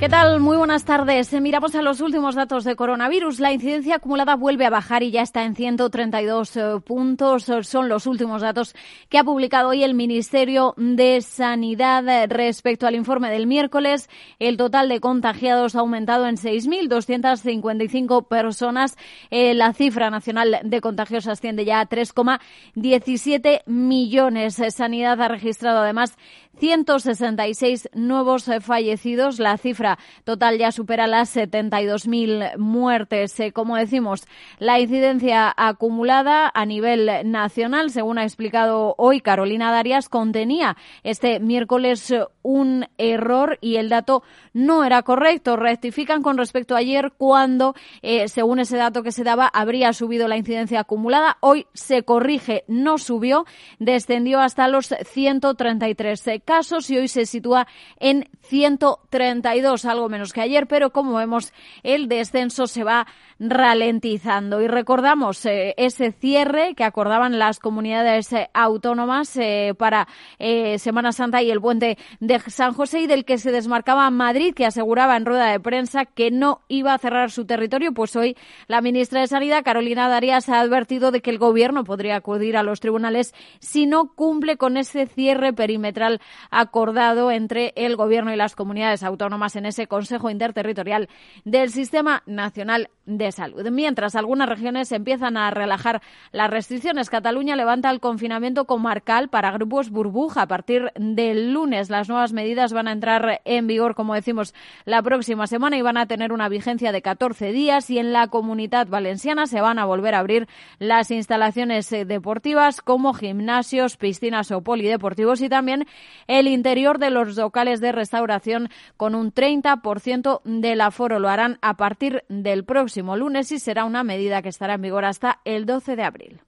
¿Qué tal? Muy buenas tardes. Eh, miramos a los últimos datos de coronavirus. La incidencia acumulada vuelve a bajar y ya está en 132 eh, puntos. Eh, son los últimos datos que ha publicado hoy el Ministerio de Sanidad respecto al informe del miércoles. El total de contagiados ha aumentado en 6.255 personas. la cifra nacional de contagios asciende ya a 3,17 millones. Sanidad ha registrado además 166 nuevos eh, fallecidos. La cifra total ya supera las 72.000 muertes. Eh, como decimos, la incidencia acumulada a nivel nacional, según ha explicado hoy Carolina Darias, contenía este miércoles un error y el dato no era correcto. Rectifican con respecto a ayer cuando, eh, según ese dato que se daba, habría subido la incidencia acumulada. Hoy se corrige, no subió, descendió hasta los 133 casos y hoy se sitúa en 132, algo menos que ayer, pero como vemos, el descenso se va ralentizando. Y recordamos eh, ese cierre que acordaban las comunidades eh, autónomas eh, para Semana Santa y el puente de San José y del que se desmarcaba Madrid, que aseguraba en rueda de prensa que no iba a cerrar su territorio. Pues hoy la ministra de Sanidad, Carolina Darias, ha advertido de que el gobierno podría acudir a los tribunales si no cumple con ese cierre perimetral acordado entre el gobierno y las comunidades autónomas en ese Consejo Interterritorial del Sistema Nacional de salud. Mientras algunas regiones empiezan a relajar las restricciones, Cataluña levanta el confinamiento comarcal para grupos burbuja a partir del lunes. Las nuevas medidas van a entrar en vigor, como decimos, la próxima semana y van a tener una vigencia de 14 días y en la comunidad valenciana se van a volver a abrir las instalaciones eh, deportivas como gimnasios, piscinas o polideportivos y también el interior de los locales de restauración con un 30% del aforo. Lo harán a partir del próximo lunes y será una medida que estará en vigor hasta el 12 de abril.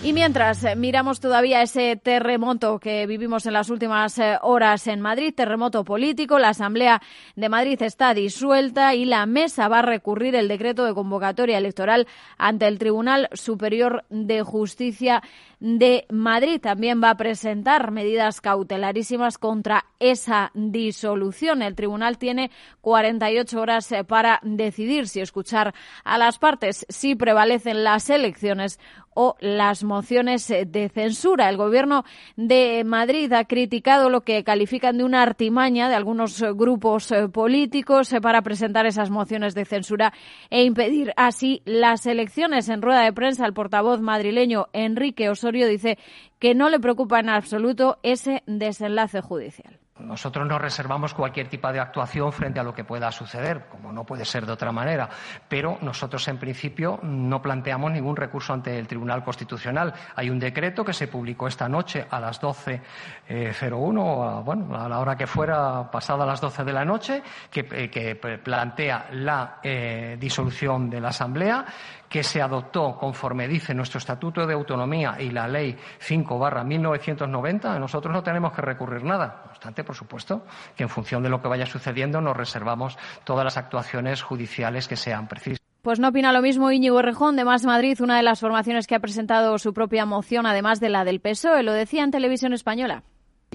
Y mientras eh, miramos todavía ese terremoto que vivimos en las últimas eh, horas en Madrid, terremoto político, la Asamblea de Madrid está disuelta y la mesa va a recurrir el decreto de convocatoria electoral ante el Tribunal Superior de Justicia de Madrid. También va a presentar medidas cautelarísimas contra esa disolución. El tribunal tiene 48 horas eh, para decidir si escuchar a las partes, si prevalecen las elecciones o las mociones eh, de censura. El Gobierno de Madrid ha criticado lo que califican de una artimaña de algunos eh, grupos eh, políticos para presentar esas mociones de censura e impedir así las elecciones. En rueda de prensa, el portavoz madrileño Enrique Osorio dice que no le preocupa en absoluto ese desenlace judicial. Nosotros no reservamos cualquier tipo de actuación frente a lo que pueda suceder, como no puede ser de otra manera, pero nosotros en principio no planteamos ningún recurso ante el Tribunal Constitucional. Hay un decreto que se publicó esta noche a las 12.01, eh, bueno, a la hora que fuera pasada las 12 de la noche, que, eh, plantea la eh, disolución de la Asamblea que se adoptó conforme dice nuestro Estatuto de Autonomía y la Ley 5 barra 1990, nosotros no tenemos que recurrir nada. No obstante, por supuesto, que en función de lo que vaya sucediendo nos reservamos todas las actuaciones judiciales que sean precisas. Pues no opina lo mismo Íñigo Rejón de Más Madrid, una de las formaciones que ha presentado su propia moción, además de la del PSOE. Lo decía en Televisión Española.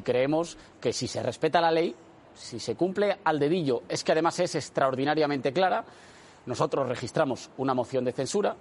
Creemos que si se respeta la ley, si se cumple al dedillo, es que además es extraordinariamente clara, nosotros registramos una moción de censura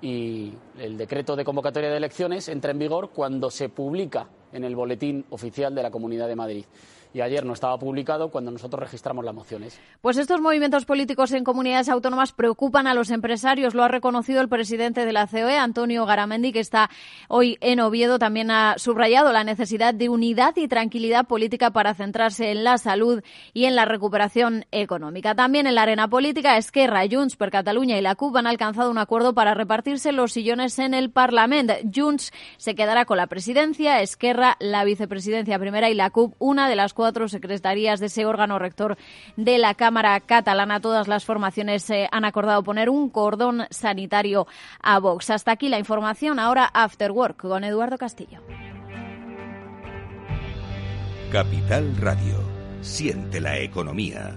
y el decreto de convocatoria de elecciones entra en vigor cuando se publica en el boletín oficial de la Comunidad de Madrid y ayer no estaba publicado cuando nosotros registramos las mociones. Pues estos movimientos políticos en comunidades autónomas preocupan a los empresarios. Lo ha reconocido el presidente de la COE, Antonio Garamendi, que está hoy en Oviedo. También ha subrayado la necesidad de unidad y tranquilidad política para centrarse en la salud y en la recuperación económica. También en la arena política, Esquerra, Junts per Cataluña y la CUP han alcanzado un acuerdo para repartirse los sillones en el Parlamento. Junts se quedará con la presidencia, Esquerra la vicepresidencia primera y la CUP una de las cuatro secretarías de ese órgano rector de la Cámara catalana. Todas las formaciones eh, han acordado poner un cordón sanitario a Vox. Hasta aquí la información. Ahora After Work con Eduardo Castillo. Capital Radio. Siente la economía.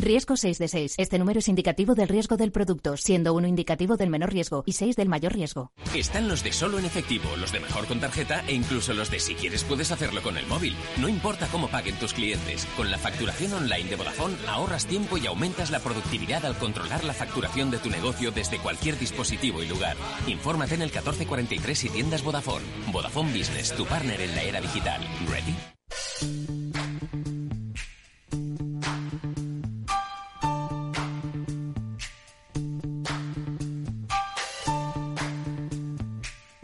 Riesgo 6 de 6. Este número es indicativo del riesgo del producto, siendo uno indicativo del menor riesgo y 6 del mayor riesgo. Están los de solo en efectivo, los de mejor con tarjeta e incluso los de si quieres puedes hacerlo con el móvil. No importa cómo paguen tus clientes. Con la facturación online de Vodafone ahorras tiempo y aumentas la productividad al controlar la facturación de tu negocio desde cualquier dispositivo y lugar. Infórmate en el 1443 y tiendas Vodafone. Vodafone Business, tu partner en la era digital. ¿Ready?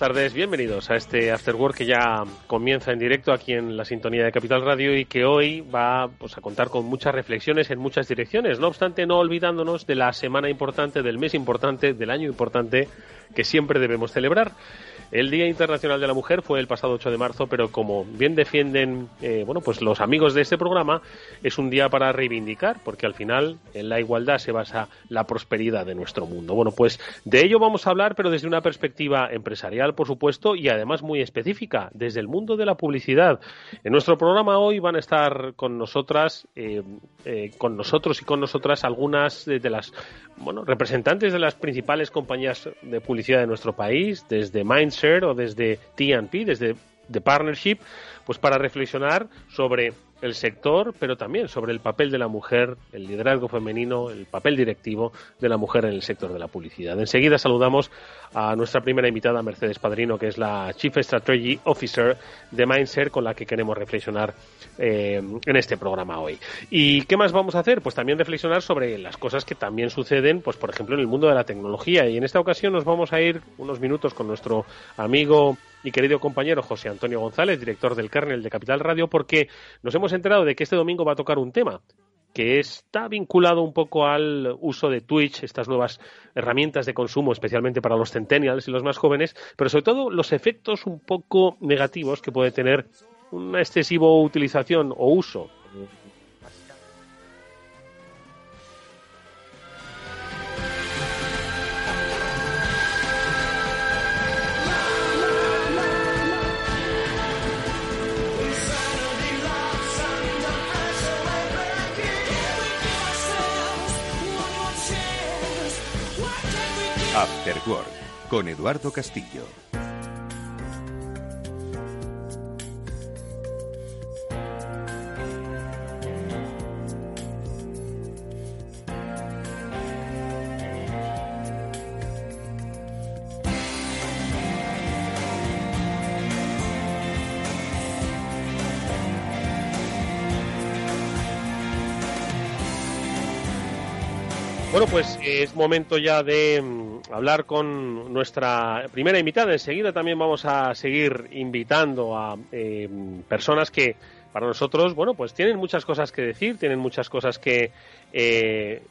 Tardes. Bienvenidos a este After Work que ya comienza en directo aquí en la sintonía de Capital Radio y que hoy va pues, a contar con muchas reflexiones en muchas direcciones. No obstante, no olvidándonos de la semana importante, del mes importante, del año importante que siempre debemos celebrar. El Día Internacional de la Mujer fue el pasado 8 de marzo, pero como bien defienden eh, bueno, pues los amigos de este programa, es un día para reivindicar, porque al final en la igualdad se basa la prosperidad de nuestro mundo. Bueno, pues de ello vamos a hablar, pero desde una perspectiva empresarial, por supuesto, y además muy específica, desde el mundo de la publicidad. En nuestro programa hoy van a estar con nosotras, eh, eh, con nosotros y con nosotras algunas de las bueno, representantes de las principales compañías de publicidad de nuestro país, desde Mindshare o desde TNP, desde The Partnership, pues para reflexionar sobre el sector, pero también sobre el papel de la mujer, el liderazgo femenino, el papel directivo de la mujer en el sector de la publicidad. Enseguida saludamos a nuestra primera invitada, Mercedes Padrino, que es la Chief Strategy Officer de Mindshare, con la que queremos reflexionar eh, en este programa hoy. ¿Y qué más vamos a hacer? Pues también reflexionar sobre las cosas que también suceden, pues por ejemplo, en el mundo de la tecnología. Y en esta ocasión nos vamos a ir unos minutos con nuestro amigo y querido compañero José Antonio González, director del kernel de Capital Radio, porque nos hemos enterado de que este domingo va a tocar un tema que está vinculado un poco al uso de Twitch, estas nuevas herramientas de consumo, especialmente para los centennials y los más jóvenes, pero sobre todo los efectos un poco negativos que puede tener una excesiva utilización o uso After Work con Eduardo Castillo. Bueno, pues es momento ya de mm, hablar con nuestra primera invitada. Enseguida también vamos a seguir invitando a eh, personas que para nosotros, bueno, pues tienen muchas cosas que decir, tienen muchas cosas que eh,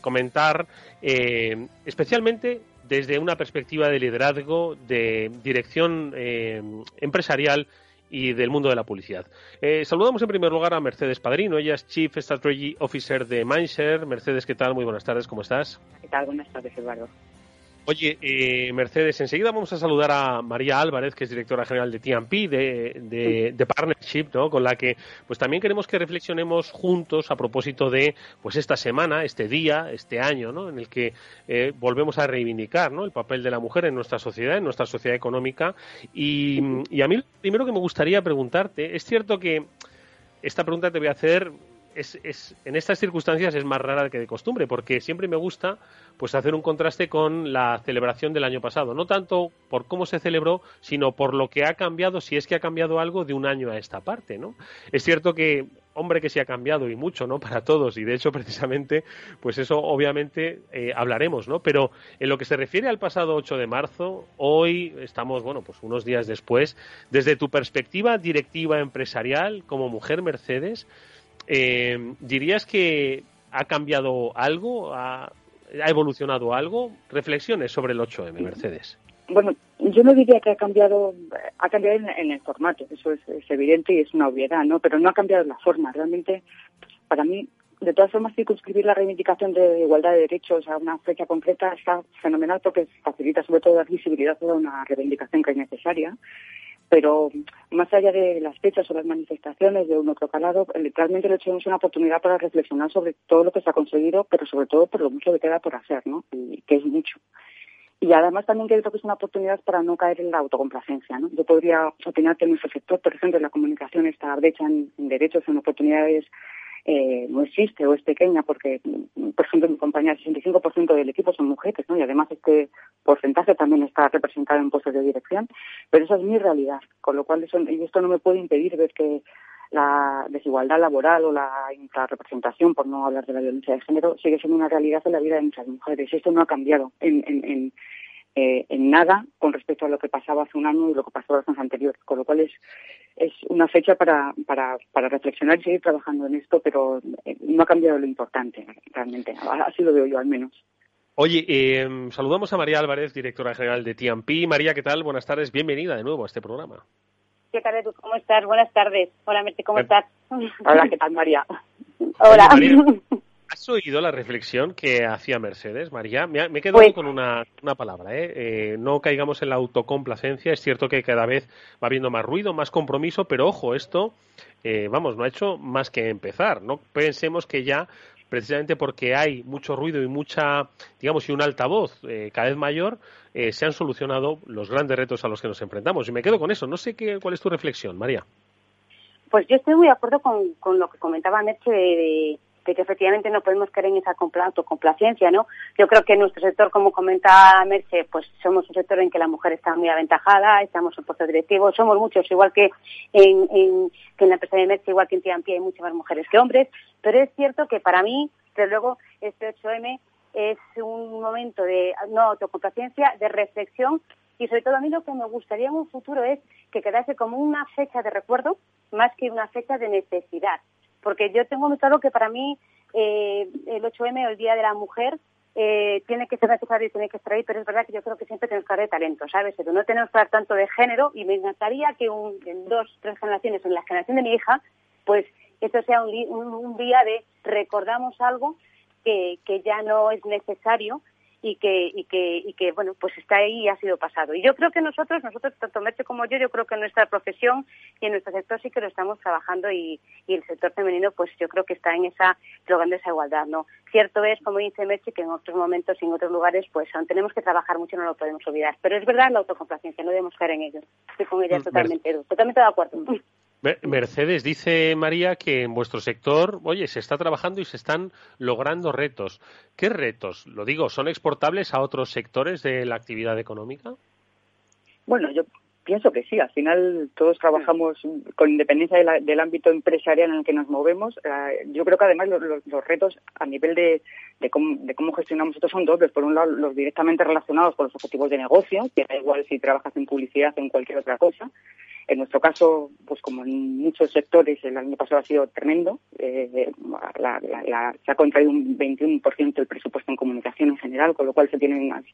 comentar, eh, especialmente desde una perspectiva de liderazgo, de dirección empresarial y del mundo de la publicidad. Eh, saludamos en primer lugar a Mercedes Padrino, ella es Chief Strategy Officer de Mindshare. Mercedes, ¿qué tal? Muy buenas tardes, ¿cómo estás? ¿Qué tal? Buenas tardes, Eduardo. Oye, eh, Mercedes, enseguida vamos a saludar a María Álvarez, que es directora general de TMP, de, de, Partnership, ¿no? con la que pues también queremos que reflexionemos juntos a propósito de pues esta semana, este día, este año, ¿no? en el que eh, volvemos a reivindicar ¿no? el papel de la mujer en nuestra sociedad, en nuestra sociedad económica. Y, y a mí, primero que me gustaría preguntarte, es cierto que esta pregunta te voy a hacer es, es, en estas circunstancias es más rara que de costumbre, porque siempre me gusta pues hacer un contraste con la celebración del año pasado, no tanto por cómo se celebró, sino por lo que ha cambiado, si es que ha cambiado algo de un año a esta parte, ¿no? Es cierto que hombre que se ha cambiado y mucho, ¿no? Para todos y de hecho precisamente, pues eso obviamente eh, hablaremos, ¿no? Pero en lo que se refiere al pasado 8 de marzo, hoy estamos, bueno, pues unos días después, desde tu perspectiva directiva empresarial como mujer Mercedes, eh, ¿dirías que ha cambiado algo? ¿Ha, ¿Ha evolucionado algo? Reflexiones sobre el 8M, Mercedes. Bueno, yo no diría que ha cambiado, ha cambiado en, el formato, eso es, evidente y es una obviedad, ¿no? Pero no ha cambiado la forma. Realmente, para mí, de todas formas, circunscribir la reivindicación de igualdad de derechos a una fecha concreta está fenomenal porque facilita sobre todo dar visibilidad a una reivindicación que es necesaria. Pero más allá de las fechas o las manifestaciones de un otro calado, literalmente el hecho es una oportunidad para reflexionar sobre todo lo que se ha conseguido, pero sobre todo por lo mucho que queda por hacer, ¿no? Y que es mucho. Y además también creo que es una oportunidad para no caer en la autocomplacencia. ¿no? Yo podría opinar que en nuestro sector, por ejemplo, en la comunicación, esta brecha en, derechos, en oportunidades, eh, no existe o es pequeña porque, por ejemplo, en mi compañía el 65% del equipo son mujeres, ¿no? Y además este porcentaje también está representado en puestos de dirección, pero esa es mi realidad, con lo cual eso, y esto no me puede impedir ver que la desigualdad laboral o la infrarrepresentación, por no hablar de la violencia de género, sigue siendo una realidad en la vida de muchas mujeres. Esto no ha cambiado en, en, eh, en, nada con respecto a lo que pasaba hace un año y lo que pasó los años anteriores, con lo cual es, es una fecha para, para, para reflexionar y seguir trabajando en esto, pero eh, no ha cambiado lo importante realmente, así lo veo yo al menos. Oye, eh, saludamos a María Álvarez, directora general de TMP. María, ¿qué tal? Buenas tardes, bienvenida de nuevo a este programa. ¿Qué tal, ¿Cómo estás? Buenas tardes. Hola, Merce, ¿cómo estás? Hola, ¿qué tal, María? Hola. ¿Has oído la reflexión que hacía Mercedes, María? Me, he quedado pues con una, palabra, ¿eh? ¿eh? No caigamos en la autocomplacencia. Es cierto que cada vez va habiendo más ruido, más compromiso, pero ojo, esto, eh, vamos, no ha hecho más que empezar. No pensemos que ya precisamente porque hay mucho ruido y mucha, digamos, y un altavoz eh, cada vez mayor, eh, se han solucionado los grandes retos a los que nos enfrentamos. Y me quedo con eso. No sé qué, cuál es tu reflexión, María. Pues yo estoy muy de acuerdo con, con lo que comentaba Merche de, de, que efectivamente no podemos caer en esa autocomplacencia, ¿no? Yo creo que nuestro sector, como comentaba Merche, pues somos un sector en que la mujer está muy aventajada, estamos en puestos directivos, somos muchos, igual que en, en, que en la empresa de Merche, igual que en Tiampi hay muchas más mujeres que hombres, pero es cierto que para mí, desde luego, este 8M es un momento de no autocomplacencia, de reflexión y sobre todo a mí lo que me gustaría en un futuro es que quedase como una fecha de recuerdo más que una fecha de necesidad. Porque yo tengo muy claro que para mí eh, el 8M o el Día de la Mujer eh, tiene que ser necesario y tiene que estar ahí, pero es verdad que yo creo que siempre tenemos que hablar de talento, ¿sabes? Pero no tenemos que hablar tanto de género y me encantaría que en dos, tres generaciones, en la generación de mi hija, pues esto sea un, día de recordamos algo que ya no es necesario y que, y que, y que, bueno, pues está ahí y ha sido pasado. Y yo creo que nosotros, nosotros, tanto Merche como yo, yo creo que en nuestra profesión y en nuestro sector sí que lo estamos trabajando y, y el sector femenino, pues yo creo que está en esa, logrando esa igualdad, ¿no? Cierto es, como dice Merche, que en otros momentos y en otros lugares, pues aún tenemos que trabajar mucho, no lo podemos olvidar. Pero es verdad la autocomplacencia, no debemos caer en ello. Estoy con ella mm, totalmente, totalmente de acuerdo. Mercedes, dice María que en vuestro sector, oye, se está trabajando y se están logrando retos. ¿Qué retos? Lo digo, ¿son exportables a otros sectores de la actividad económica? Bueno, yo pienso que sí. Al final todos trabajamos con independencia del ámbito empresarial en el que nos movemos. Eh, yo creo que además los, retos a nivel de, cómo, gestionamos esto son dobles. Por un lado, los directamente relacionados con los objetivos de negocio, que da igual si trabajas en publicidad o en cualquier otra cosa. En nuestro caso, pues como en muchos sectores, el año pasado ha sido tremendo. Eh, se ha contraído un 21% el presupuesto en comunicación en general, con lo cual se tienen unas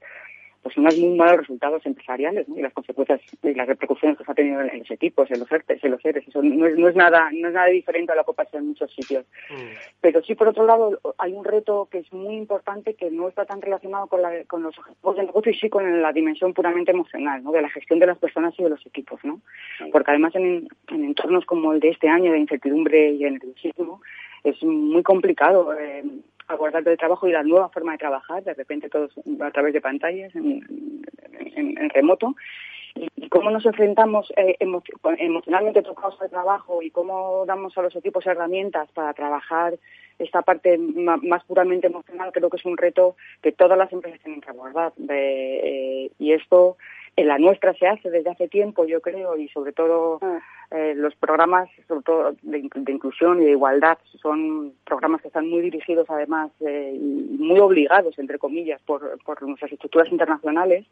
pues unos muy malos resultados empresariales y las consecuencias y las repercusiones que se ha tenido en los equipos, en los ERTES, en los ERES. Eso no es, no es nada no es nada diferente a lo que pasa en muchos sitios. Mm. Pero sí, por otro lado, hay un reto que es muy importante que no está tan relacionado con, la, con los objetivos de negocio y sí con la dimensión puramente emocional, ¿no? de la gestión de las personas y de los equipos. ¿no? Porque además en, en entornos como el de este año de incertidumbre y nerviosismo es muy complicado eh, abordar el trabajo y la nueva forma de trabajar, de repente todos a través de pantallas, en, remoto. y, cómo nos enfrentamos eh, emocionalmente tocados al trabajo y cómo damos a los equipos herramientas para trabajar esta parte más puramente emocional, creo que es un reto que todas las empresas tienen que abordar. Eh, y esto en la nuestra se hace desde hace tiempo, yo creo, y sobre todo ah. eh, los programas, sobre todo de, inclusión y de igualdad, son programas que están muy dirigidos, además, eh, y muy obligados, entre comillas, por, por nuestras estructuras internacionales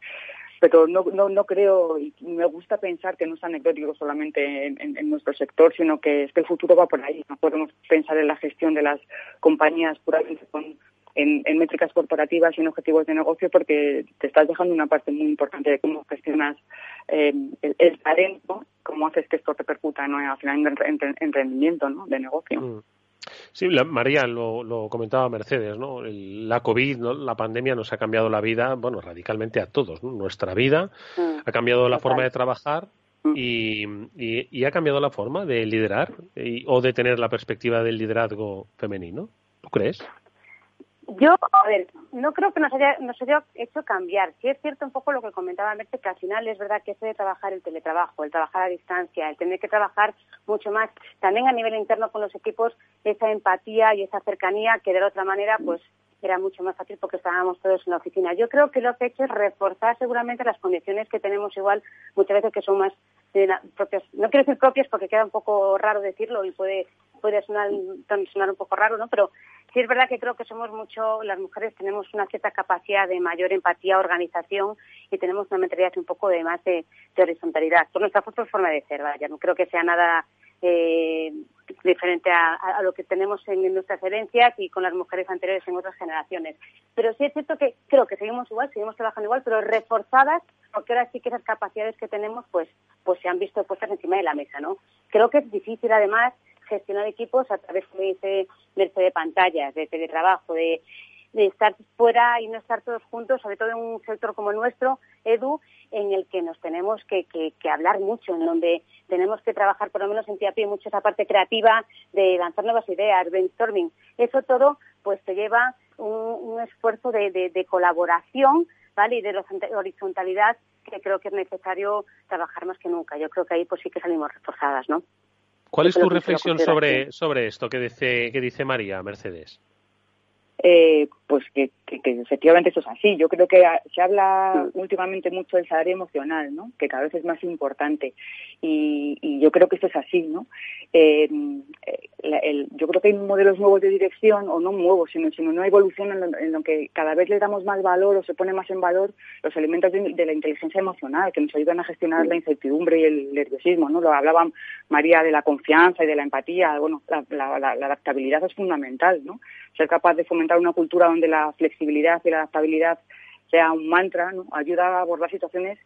pero no, no, no creo, y me gusta pensar que no es anecdótico solamente en, nuestro sector, sino que es que el futuro va por ahí. No podemos pensar en la gestión de las compañías puramente con, en, métricas corporativas y en objetivos de negocio porque te estás dejando una parte muy importante de cómo gestionas eh, el, talento, cómo haces que esto repercuta ¿no? al final en, rendimiento ¿no? de negocio. Mm. Sí, María lo, comentaba Mercedes, ¿no? la COVID, la pandemia nos ha cambiado la vida, bueno, radicalmente a todos, Nuestra vida mm. ha cambiado la forma de trabajar mm. y, ha cambiado la forma de liderar o de tener la perspectiva del liderazgo femenino. ¿Tú crees? Yo, a ver, no creo que nos haya, nos haya hecho cambiar. Sí es cierto un poco lo que comentaba Merce, que al final es verdad que ese de trabajar el teletrabajo, el trabajar a distancia, el tener que trabajar mucho más, también a nivel interno con los equipos, esa empatía y esa cercanía que de la otra manera, pues era mucho más fácil porque estábamos todos en la oficina. Yo creo que lo que he hecho es reforzar seguramente las condiciones que tenemos igual muchas veces que son más eh, propias, no quiero decir propias porque queda un poco raro decirlo y puede puede sonar, un poco raro, ¿no? Pero sí es verdad que creo que somos mucho, las mujeres tenemos una cierta capacidad de mayor empatía, organización y tenemos una mentalidad un poco de más de, horizontalidad. Por nuestra forma de ser, vaya, no creo que sea nada eh, diferente a, lo que tenemos en, nuestras herencias y con las mujeres anteriores en otras generaciones. Pero sí es cierto que creo que seguimos igual, seguimos trabajando igual, pero reforzadas, porque ahora sí que esas capacidades que tenemos pues, pues se han visto puestas encima de la mesa, ¿no? Creo que es difícil además gestionar equipos a través, de de pantallas, de teletrabajo, de, estar fuera y no estar todos juntos, sobre todo en un sector como nuestro, Edu, en el que nos tenemos que, que, hablar mucho, en donde tenemos que trabajar, por lo menos en pie mucho esa parte creativa de lanzar nuevas ideas, brainstorming. Eso todo, pues te lleva un, esfuerzo de, de, colaboración, ¿vale? Y de horizontalidad que creo que es necesario trabajar más que nunca. Yo creo que ahí pues sí que salimos reforzadas, ¿no? ¿Cuál es tu reflexión sobre, sobre esto que dice, que dice María Mercedes? Eh, pues que, efectivamente eso es así. Yo creo que se habla últimamente mucho del salario emocional, ¿no? Que cada vez es más importante. Y, yo creo que esto es así, ¿no? Eh, yo creo que hay modelos nuevos de dirección, o no nuevos, sino, sino una evolución en lo, que cada vez le damos más valor o se pone más en valor los elementos de, la inteligencia emocional que nos ayudan a gestionar la incertidumbre y el nerviosismo, ¿no? Lo hablaba María de la confianza y de la empatía. Bueno, la, la adaptabilidad es fundamental, ¿no? Ser capaz de fomentar una cultura donde la flexibilidad y la adaptabilidad sea un mantra, ¿no? ayuda a abordar situaciones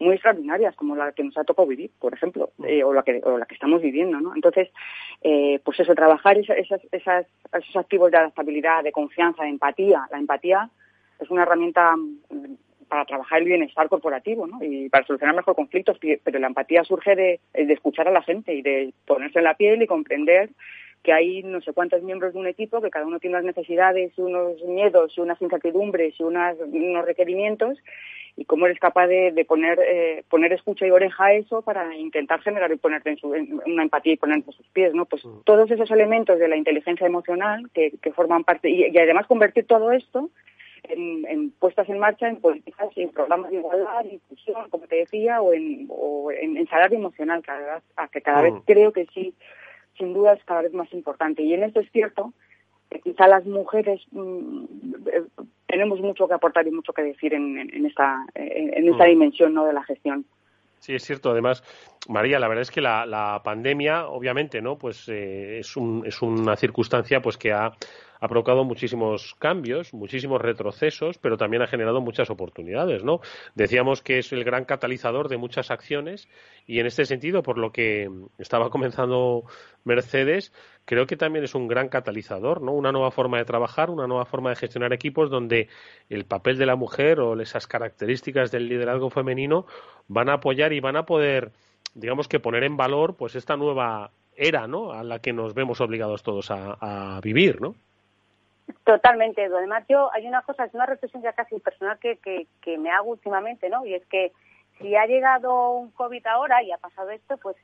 muy extraordinarias como la que nos ha tocado vivir, por ejemplo, eh, o, la que, o la que estamos viviendo, ¿no? Entonces, eh, pues eso, trabajar esas, esas, esos activos de adaptabilidad, de confianza, de empatía. La empatía es una herramienta mm, para trabajar el bienestar corporativo ¿no? y para solucionar mejor conflictos, pero la empatía surge de, de escuchar a la gente y de ponerse en la piel y comprender que hay no sé cuántos miembros de un equipo, que cada uno tiene unas necesidades, unos miedos, unas incertidumbres y unos requerimientos, y cómo eres capaz de, poner, eh, poner escucha y oreja a eso para intentar generar y ponerte en, su, una empatía y ponerte en sus pies, ¿no? Pues mm. todos esos elementos de la inteligencia emocional que, forman parte, y, además convertir todo esto en, puestas en marcha en políticas y en programas de igualdad, inclusión, como te decía, o en, o en, salario emocional, cada que cada vez mm. creo que sí sin duda es cada vez más importante. Y en esto es cierto que quizá las mujeres mm, eh, tenemos mucho que aportar y mucho que decir en, esta, en, esta mm. dimensión ¿no? de la gestión. Sí, es cierto. Además, María, la verdad es que la, pandemia, obviamente, ¿no? Pues eh, es, un, es una circunstancia pues que ha ha provocado muchísimos cambios, muchísimos retrocesos, pero también ha generado muchas oportunidades, ¿no? Decíamos que es el gran catalizador de muchas acciones y en este sentido, por lo que estaba comenzando Mercedes, creo que también es un gran catalizador, ¿no? Una nueva forma de trabajar, una nueva forma de gestionar equipos donde el papel de la mujer o esas características del liderazgo femenino van a apoyar y van a poder digamos que poner en valor pues esta nueva era, ¿no? A la que nos vemos obligados todos a, a vivir, ¿no? Totalmente, Además, yo hay una cosa, es una reflexión ya casi personal que, que, que me hago últimamente, ¿no? Y es que si ha llegado un COVID ahora y ha pasado esto, pues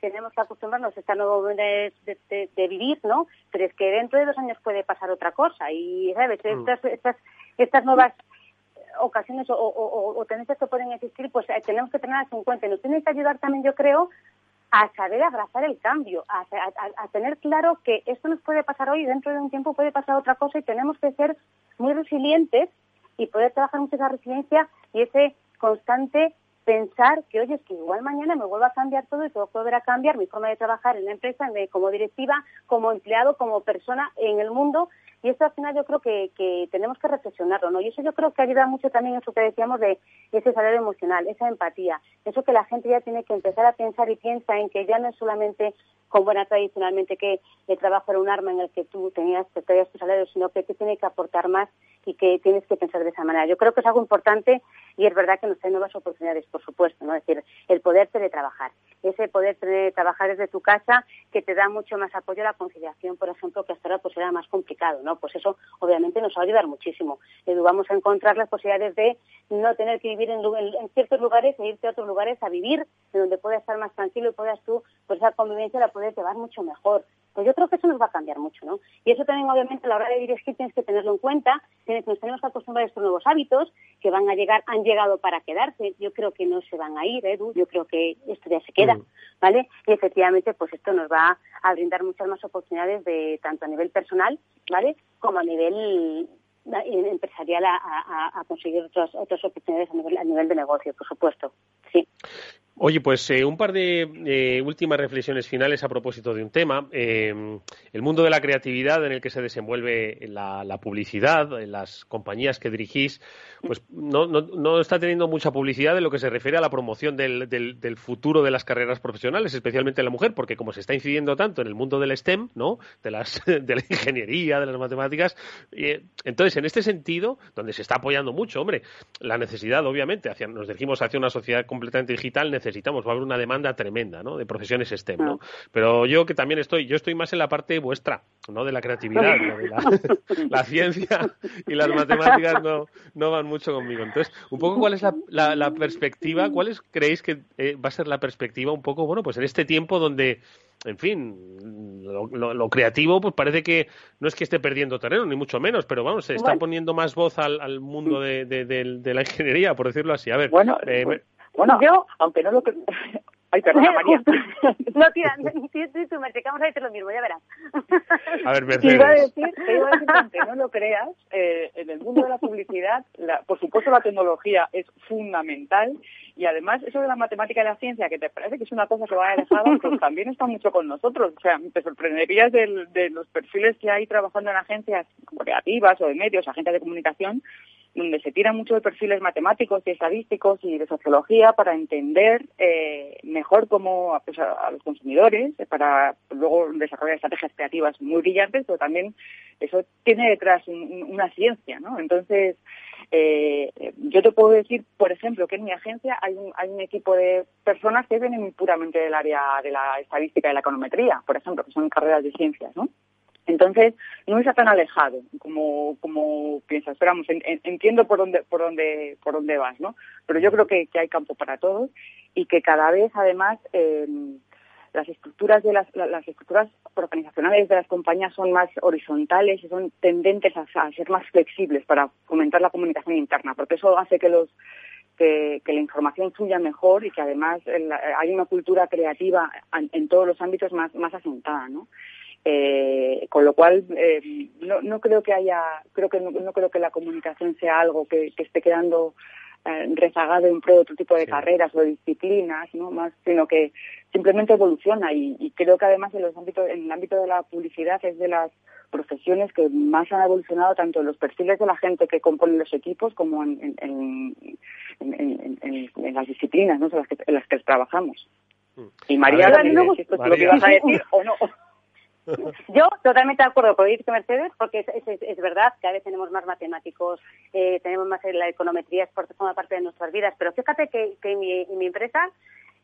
tenemos que acostumbrarnos a esta nueva manera de, vivir, ¿no? Pero es que dentro de dos años puede pasar otra cosa y, ¿sabes? Mm. Estas, estas, estas nuevas ocasiones o, o, tendencias que pueden existir, pues eh, tenemos que tenerlas en cuenta. Nos tiene que ayudar también, yo creo, a saber abrazar el cambio, a, tener claro que esto nos puede pasar hoy y dentro de un tiempo puede pasar otra cosa y tenemos que ser muy resilientes y poder trabajar mucho esa resiliencia y ese constante pensar que, oye, es que igual mañana me vuelva a cambiar todo y tengo que volver a cambiar mi forma de trabajar en la empresa, como directiva, como empleado, como persona en el mundo. Y esto al final yo creo que, que tenemos que reflexionarlo, ¿no? Y eso yo creo que ayuda mucho también en eso que decíamos de ese salario emocional, esa empatía, eso que la gente ya tiene que empezar a pensar y piensa en que ya no es solamente como era tradicionalmente que el trabajo era un arma en el que tú tenías, te traías tu salario, sino que te tiene que aportar más y que tienes que pensar de esa manera. Yo creo que es algo importante y es verdad que nos trae nuevas oportunidades, por supuesto, ¿no? Es decir, el poder teletrabajar, ese poder trabajar desde tu casa que te da mucho más apoyo a la conciliación, por ejemplo, que hasta ahora pues era más complicado, ¿no? Pues eso obviamente nos va a ayudar muchísimo. Vamos a encontrar las posibilidades de no tener que vivir en, ciertos lugares e irte a otros lugares a vivir, donde puedas estar más tranquilo y puedas tú, pues esa convivencia la puedes llevar mucho mejor. Pues yo creo que eso nos va a cambiar mucho, ¿no? Y eso también, obviamente, a la hora de dirigir tienes que tenerlo en cuenta, tienes, nos tenemos que acostumbrar a estos nuevos hábitos que van a llegar, han llegado para quedarse. Yo creo que no se van a ir, Edu, yo creo que esto ya se queda, mm. ¿vale? Y efectivamente, pues esto nos va a brindar muchas más oportunidades de tanto a nivel personal, ¿vale? Como a nivel empresarial a, conseguir otras, otras oportunidades a nivel, a nivel de negocio, por supuesto. Sí. Oye, pues eh, un par de eh, últimas reflexiones finales a propósito de un tema. Eh, el mundo de la creatividad en el que se desenvuelve la, publicidad, en las compañías que dirigís, pues no, está teniendo mucha publicidad en lo que se refiere a la promoción del, futuro de las carreras profesionales, especialmente en la mujer, porque como se está incidiendo tanto en el mundo del STEM, ¿no? De, las, de la ingeniería, de las matemáticas, entonces en este sentido, donde se está apoyando mucho, hombre, la necesidad, obviamente, hacia, nos dirigimos hacia una sociedad completamente digital, necesitamos, va a haber una demanda tremenda, ¿no? De profesiones STEM, ¿no? Pero yo que también estoy, yo estoy más en la parte vuestra, ¿no? De la creatividad, de la, ciencia y las matemáticas no, no van mucho conmigo. Entonces, un poco cuál es la, la, perspectiva, cuál creéis que eh, va a ser la perspectiva un poco, bueno, pues en este tiempo donde en fin, lo, creativo pues parece que no es que esté perdiendo terreno, ni mucho menos, pero vamos, se está poniendo más voz al, al mundo de, de, la ingeniería, por decirlo así. A ver, bueno, eh, bueno, yo, aunque no lo creo... Ay, perdona, María. no, tira, tú, tú, me vamos a decir lo mismo, ya verás. A ver, Mercedes. Iba a decir, iba a decir aunque no lo creas, eh, en el mundo de la publicidad, la, por supuesto la tecnología es fundamental y además eso de la matemática y la ciencia, que te parece que es una cosa que va alejada, pues también está mucho con nosotros. O sea, te sorprenderías de, de los perfiles que hay trabajando en agencias creativas o de medios, agencias de comunicación, donde se tira mucho de perfiles matemáticos y estadísticos y de sociología para entender eh, mejor cómo pues, a, los consumidores, eh, para luego desarrollar estrategias creativas muy brillantes, pero también eso tiene detrás una ciencia, ¿no? Entonces, eh, yo te puedo decir, por ejemplo, que en mi agencia hay un, hay un equipo de personas que vienen puramente del área de la estadística y la econometría, por ejemplo, que son carreras de ciencias, ¿no? Entonces, no está tan alejado como, como piensas. Esperamos, entiendo por dónde, por dónde, por dónde vas, ¿no? Pero yo creo que, hay campo para todos y que cada vez, además, eh, las estructuras de las, las estructuras organizacionales de las compañías son más horizontales y son tendentes a, ser más flexibles para fomentar la comunicación interna, porque eso hace que los que, la información fluya mejor y que además hay una cultura creativa en, todos los ámbitos más, más asentada, ¿no? Eh, con lo cual eh, no, no, creo que haya creo que no, creo que la comunicación sea algo que, esté quedando eh, rezagado en pro de otro tipo de carreras o disciplinas no más sino que simplemente evoluciona y, creo que además en los ámbitos en el ámbito de la publicidad es de las profesiones que más han evolucionado tanto en los perfiles de la gente que compone los equipos como en, en, en, las disciplinas ¿no? en, las que, en las que trabajamos. Mm. y María, no, si esto es lo que ibas a decir o no Yo totalmente de acuerdo con que Mercedes, porque es, es, verdad que a veces tenemos más matemáticos, eh, tenemos más la econometría, es porque forma parte de nuestras vidas, pero fíjate que, que mi, mi empresa,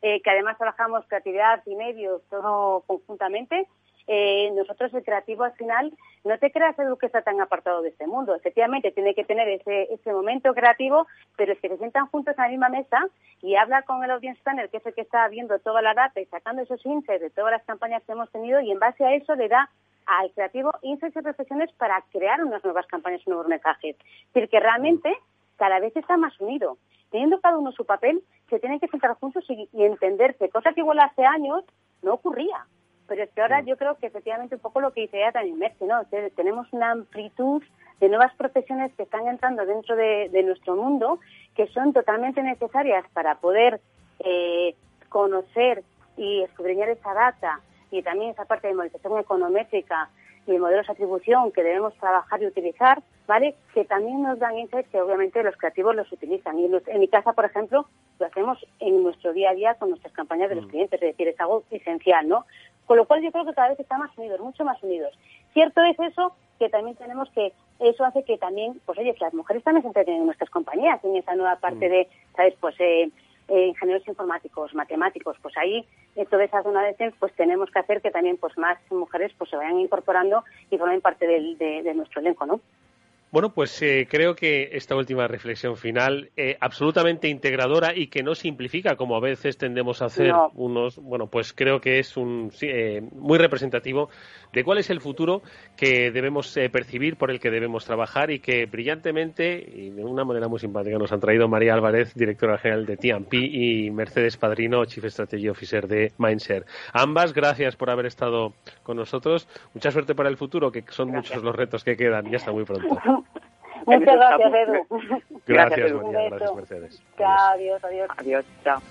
eh, que además trabajamos creatividad y medios todo conjuntamente, eh, nosotros el creativo al final, no te creas Edu que está tan apartado de este mundo. Efectivamente, tiene que tener ese, ese momento creativo, pero es que se sientan juntos en la misma mesa y habla con el audience planner, que es el que está viendo toda la data y sacando esos índices de todas las campañas que hemos tenido y en base a eso le da al creativo insights y reflexiones para crear unas nuevas campañas, nuevos mensajes. Es decir, que realmente cada vez está más unido. Teniendo cada uno su papel, se tienen que sentar juntos y, y entenderse, cosa que igual hace años no ocurría. Pero es que ahora yo creo que efectivamente un poco lo que dice ella también Merce, ¿no? tenemos una amplitud de nuevas profesiones que están entrando dentro de, nuestro mundo que son totalmente necesarias para poder eh, conocer y escudriñar esa data y también esa parte de monetización econométrica y de modelos de atribución que debemos trabajar y utilizar, ¿vale? Que también nos dan insights que obviamente los creativos los utilizan. Y en mi casa, por ejemplo, lo hacemos en nuestro día a día con nuestras campañas de los mm. clientes, es decir, es algo esencial, ¿no? Con lo cual yo creo que cada vez están más unidos, mucho más unidos. Cierto es eso, que también tenemos que, eso hace que también, pues oye, que las mujeres también se entretienen en nuestras compañías, en esa nueva parte mm. de, ¿sabes? Pues eh, eh, ingenieros informáticos, matemáticos, pues ahí, en toda esa zona de pues tenemos que hacer que también pues más mujeres pues se vayan incorporando y formen parte del, de nuestro elenco, ¿no? Bueno, pues eh, creo que esta última reflexión final, eh, absolutamente integradora y que no simplifica como a veces tendemos a hacer unos, bueno, pues creo que es un eh, muy representativo de cuál es el futuro que debemos percibir, por el que debemos trabajar y que brillantemente y de una manera muy simpática nos han traído María Álvarez, directora general de TMP, y Mercedes Padrino, Chief Strategy Officer de Mindshare. Ambas, gracias por haber estado con nosotros. Mucha suerte para el futuro, que son muchos los retos que quedan. Ya está muy pronto. Muchas gracias, Edu. Gracias, María. Gracias, Mercedes. Chao, adiós, adiós. Adiós, chao.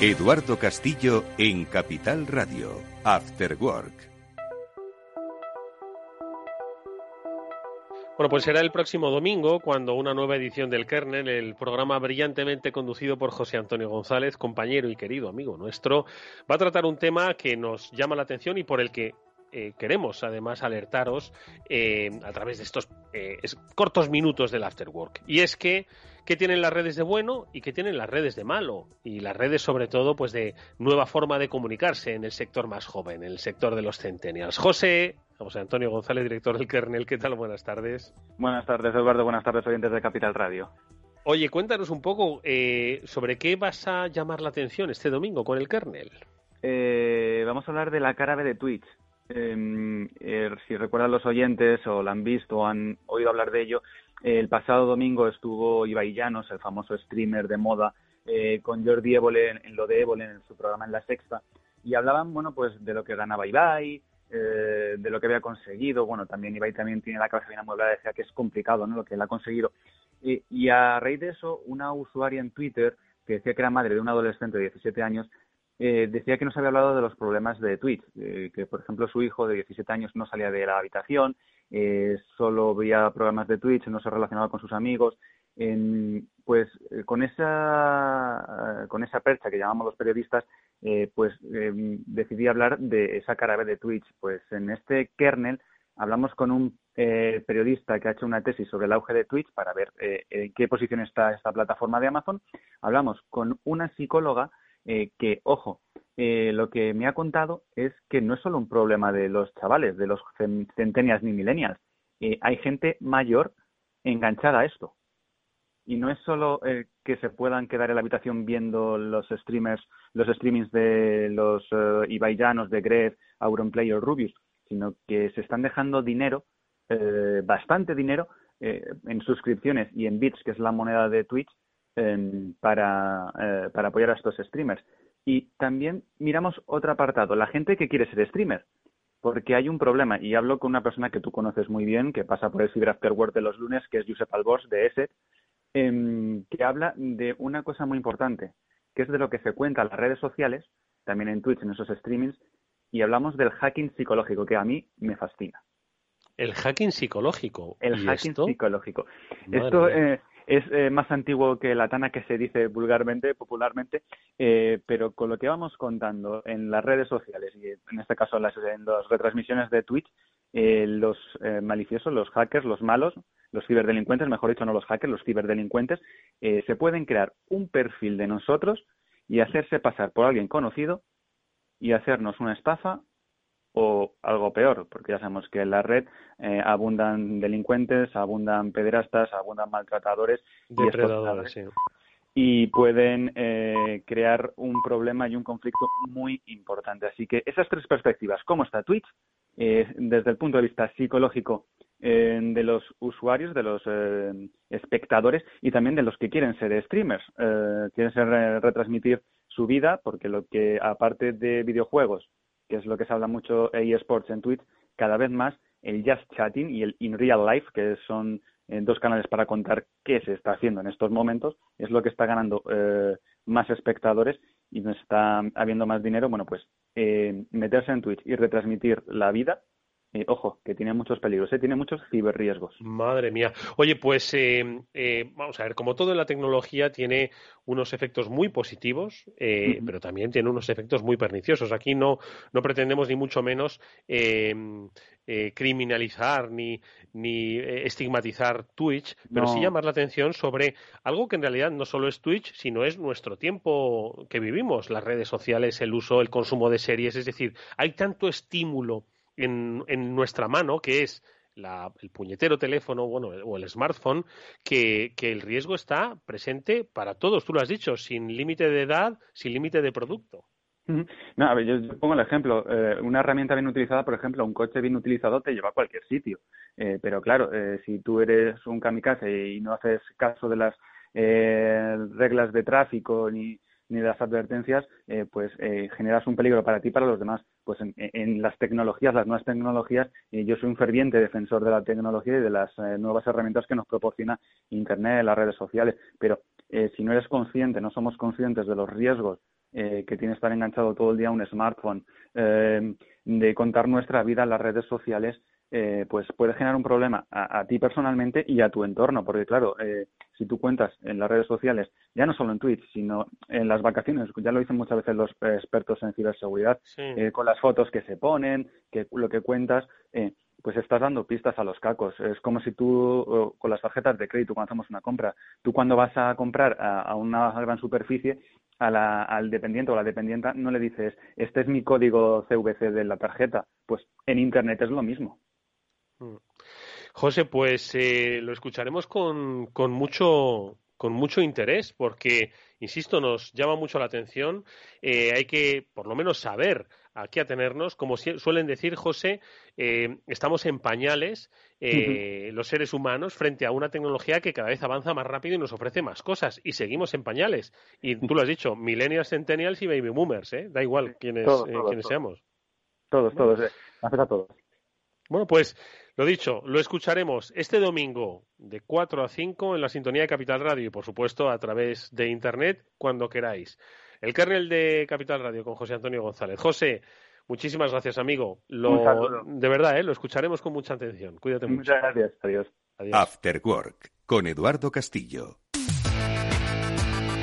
Eduardo Castillo en Capital Radio, After Work. Bueno, pues será el próximo domingo cuando una nueva edición del Kernel, el programa brillantemente conducido por José Antonio González, compañero y querido amigo nuestro, va a tratar un tema que nos llama la atención y por el que eh, queremos además alertaros eh, a través de estos eh, cortos minutos del Afterwork. Y es que qué tienen las redes de bueno y qué tienen las redes de malo. Y las redes, sobre todo, pues de nueva forma de comunicarse en el sector más joven, en el sector de los centennials. José, José Antonio González, director del Kernel. ¿Qué tal? Buenas tardes. Buenas tardes, Eduardo. Buenas tardes, oyentes de Capital Radio. Oye, cuéntanos un poco eh, sobre qué vas a llamar la atención este domingo con el Kernel. Eh, vamos a hablar de la cara B de Twitch. Em, eh, si recuerdan los oyentes o la han visto o han oído hablar de ello, el pasado domingo estuvo Ibai Llanos, el famoso streamer de moda, con Jordi Évole en, lo de Évole en su programa en La Sexta, y hablaban, bueno, pues de lo que ganaba Ibai, eh, de lo que había conseguido. Bueno, también Ibai también tiene la cabeza bien amueblada, decía que es complicado ¿no? lo que él ha conseguido. Y, a raíz de eso, una usuaria en Twitter, que decía que era madre de un adolescente de 17 años, eh, decía que nos había hablado de los problemas de Twitch, eh, que por ejemplo su hijo de 17 años no salía de la habitación, solo veía programas de Twitch, no se relacionaba con sus amigos. pues con esa, con esa percha que llamamos los periodistas, eh, pues em, decidí hablar de esa cara de Twitch. Pues en este kernel hablamos con un eh, periodista que ha hecho una tesis sobre el auge de Twitch para ver eh, en qué posición está esta plataforma de Amazon. Hablamos con una psicóloga que, ojo, lo que me ha contado es que no es solo un problema de los chavales, de los centenias ni millennials. hay gente mayor enganchada a esto. Y no es solo que se puedan quedar en la habitación viendo los streamers, los streamings de los uh, Ibaillanos, de Gref, Auronplay o Rubius, sino que se están dejando dinero, eh, bastante dinero, eh, en suscripciones y en bits, que es la moneda de Twitch, para, eh, para apoyar a estos streamers. Y también miramos otro apartado, la gente que quiere ser streamer porque hay un problema, y hablo con una persona que tú conoces muy bien, que pasa por el Cyber After Work de los lunes, que es Josep Albors, de ESET, Em, que habla de una cosa muy importante, que es de lo que se cuenta en las redes sociales, también en Twitch, en esos streamings, y hablamos del hacking psicológico, que a mí me fascina. El hacking psicológico. El hacking psicológico. esto, eh, es eh, más antiguo que la tana que se dice vulgarmente, popularmente, eh, pero con lo que vamos contando en las redes sociales y en este caso en las, retransmisiones de Twitch, eh, los maliciosos, los hackers, los malos, los ciberdelincuentes, mejor dicho, no los hackers, los ciberdelincuentes, se pueden crear un perfil de nosotros y hacerse pasar por alguien conocido y hacernos una estafa o algo peor, porque ya sabemos que en la red eh, abundan delincuentes, abundan pederastas, abundan maltratadores Depredadores, y, pueden eh, crear un problema y un conflicto muy importante. Así que esas tres perspectivas, ¿cómo está Twitch? Eh, desde el punto de vista psicológico de los usuarios, de los espectadores y también de los que quieren ser streamers, quieren ser, retransmitir su vida, porque lo que aparte de videojuegos que es lo que se habla mucho eSports en Twitch, cada vez más el Just Chatting y el In Real Life, que son eh, dos canales para contar qué se está haciendo en estos momentos, es lo que está ganando eh, más espectadores y no está habiendo más dinero. Bueno, pues eh, meterse en Twitch y retransmitir la vida eh, ojo, que tiene muchos peligros, ¿eh? tiene muchos ciberriesgos. Madre mía. Oye, pues eh, vamos a ver, como todo en la tecnología tiene unos efectos muy positivos, pero también tiene unos efectos muy perniciosos. Aquí no, no pretendemos ni mucho menos criminalizar ni, ni estigmatizar Twitch, pero sí llamar la atención sobre algo que en realidad no solo es Twitch, sino es nuestro tiempo que vivimos, las redes sociales, el uso, el consumo de series. Es decir, hay tanto estímulo en, nuestra mano, que es la, el puñetero teléfono bueno, o el smartphone, que, que, el riesgo está presente para todos, tú lo has dicho, sin límite de edad, sin límite de producto. No, a ver, yo, pongo el ejemplo. Eh, una herramienta bien utilizada, por ejemplo, un coche bien utilizado te lleva a cualquier sitio. Eh, pero claro, eh, si tú eres un kamikaze y no haces caso de las reglas de tráfico ni, ni de las advertencias, eh, pues eh, generas un peligro para ti y para los demás. Pues en, las tecnologías, las nuevas tecnologías, eh, yo soy un ferviente defensor de la tecnología y de las nuevas herramientas que nos proporciona Internet, las redes sociales, pero si no eres consciente, no somos conscientes de los riesgos que tiene estar enganchado todo el día a un smartphone, de contar nuestra vida en las redes sociales, eh, pues puede generar un problema a, ti personalmente y a tu entorno, porque claro, eh, si tú cuentas en las redes sociales, ya no solo en Twitch, sino en las vacaciones, ya lo dicen muchas veces los expertos en ciberseguridad, eh, con las fotos que se ponen, que lo que cuentas, pues estás dando pistas a los cacos. Es como si tú, con las tarjetas de crédito, cuando hacemos una compra, tú cuando vas a comprar a, una gran superficie, al dependiente o la dependienta no le dices, este es mi código CVC de la tarjeta. Pues en Internet es lo mismo. José, pues eh, lo escucharemos con, con, mucho, con mucho interés porque, insisto, nos llama mucho la atención. Eh, hay que, por lo menos, saber a qué atenernos. Como suelen decir, José, eh, estamos en pañales los seres humanos frente a una tecnología que cada vez avanza más rápido y nos ofrece más cosas. Y seguimos en pañales. Y tú lo has dicho, millennials, centennials y baby boomers. Da igual quiénes, seamos. Todos, todos. Hace a todos. Bueno, pues lo dicho, lo escucharemos este domingo de 4 a 5 en la sintonía de Capital Radio y, por supuesto, a través de Internet cuando queráis. El kernel de Capital Radio con José Antonio González. José, muchísimas gracias, amigo. Lo, de verdad, ¿eh? lo escucharemos con mucha atención. Cuídate mucho. Muchas gracias. Adiós. Adiós. After Work con Eduardo Castillo.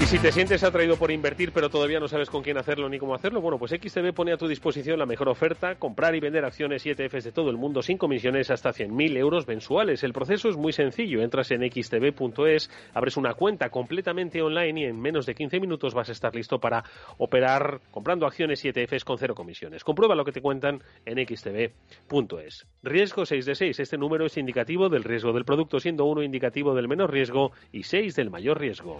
Y si te sientes atraído por invertir pero todavía no sabes con quién hacerlo ni cómo hacerlo, bueno, pues XTB pone a tu disposición la mejor oferta, comprar y vender acciones y ETFs de todo el mundo sin comisiones hasta 100.000 euros mensuales. El proceso es muy sencillo, entras en xtb.es, abres una cuenta completamente online y en menos de 15 minutos vas a estar listo para operar comprando acciones y ETFs con cero comisiones. Comprueba lo que te cuentan en xtb.es. Riesgo 6 de 6, este número es indicativo del riesgo del producto, siendo uno indicativo del menor riesgo y 6 del mayor riesgo.